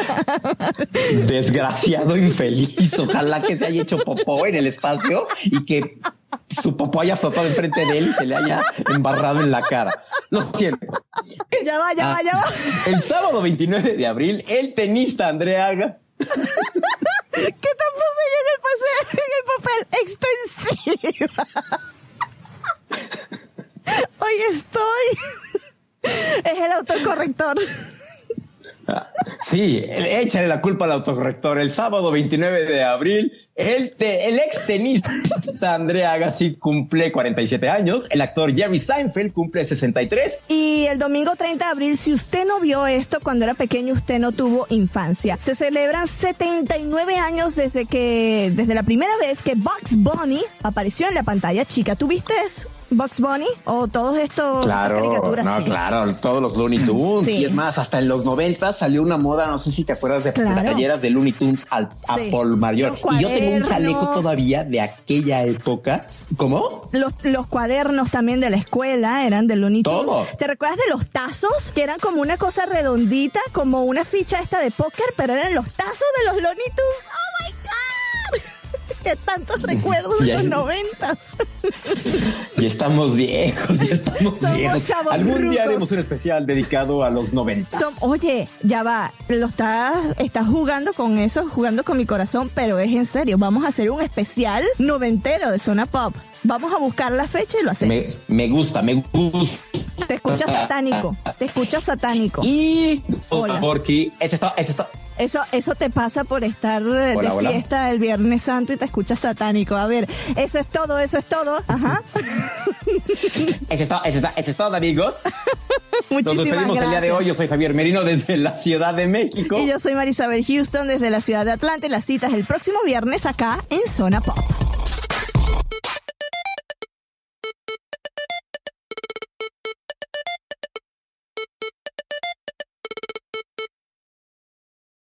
Desgraciado infeliz. Ojalá que se haya hecho popó en el espacio y que su popó haya flotado enfrente de él y se le haya embarrado en la cara. Lo siento. Ya va, ya va, ya va. El sábado 29 de abril, el tenista Andreaga. ¿Qué te puse yo en el, en el papel extensiva? Hoy estoy. Es el autocorrector. Sí, échale la culpa al autocorrector. El sábado 29 de abril, el, ex tenista Andrea Agassi cumple 47 años. El actor Jerry Seinfeld cumple 63. Y el domingo 30 de abril, si usted no vio esto cuando era pequeño, usted no tuvo infancia. Se celebran 79 años desde que, desde la primera vez que Bugs Bunny apareció en la pantalla chica. ¿Tuviste? Bugs Bunny o todos estos claro, caricaturas. No, claro, todos los Looney Tunes. Y es más, hasta en los 90 salió una moda, no sé si te acuerdas de las talleras de Looney Tunes al Apple Mayor. Y yo tengo un chaleco todavía de aquella época. ¿Cómo? Los, los cuadernos también de la escuela eran de Looney Tunes. Todo. ¿Te recuerdas de los tazos? Que eran como una cosa redondita, como una ficha esta de póker, pero eran los tazos de los Looney Tunes. ¡Oh! Que tantos *laughs* recuerdos de los noventas. Y estamos viejos, ya estamos Somos viejos. chavos Algún día rucos. haremos un especial dedicado a los noventas. Son- oye, ya va, lo estás, estás jugando con eso, jugando con mi corazón, pero es en serio. Vamos a hacer un especial noventero de Zona Pop. Vamos a buscar la fecha y lo hacemos. Me, me gusta, me gusta. Te escuchas satánico, te escuchas satánico. Y Hola. porque este está, este está. Eso, eso te pasa por estar eh, de Hola, fiesta el Viernes Santo y te escuchas satánico. A ver, eso es todo, eso es todo. Ajá. *laughs* Este está, este está, este es todo, amigos. *laughs* Nos Muchísimas despedimos el día de gracias. hoy. Yo soy Javier Merino desde la Ciudad de México. Y yo soy Marisabel Houston desde la ciudad de Atlanta. Y las citas el próximo viernes acá en Zona Pop.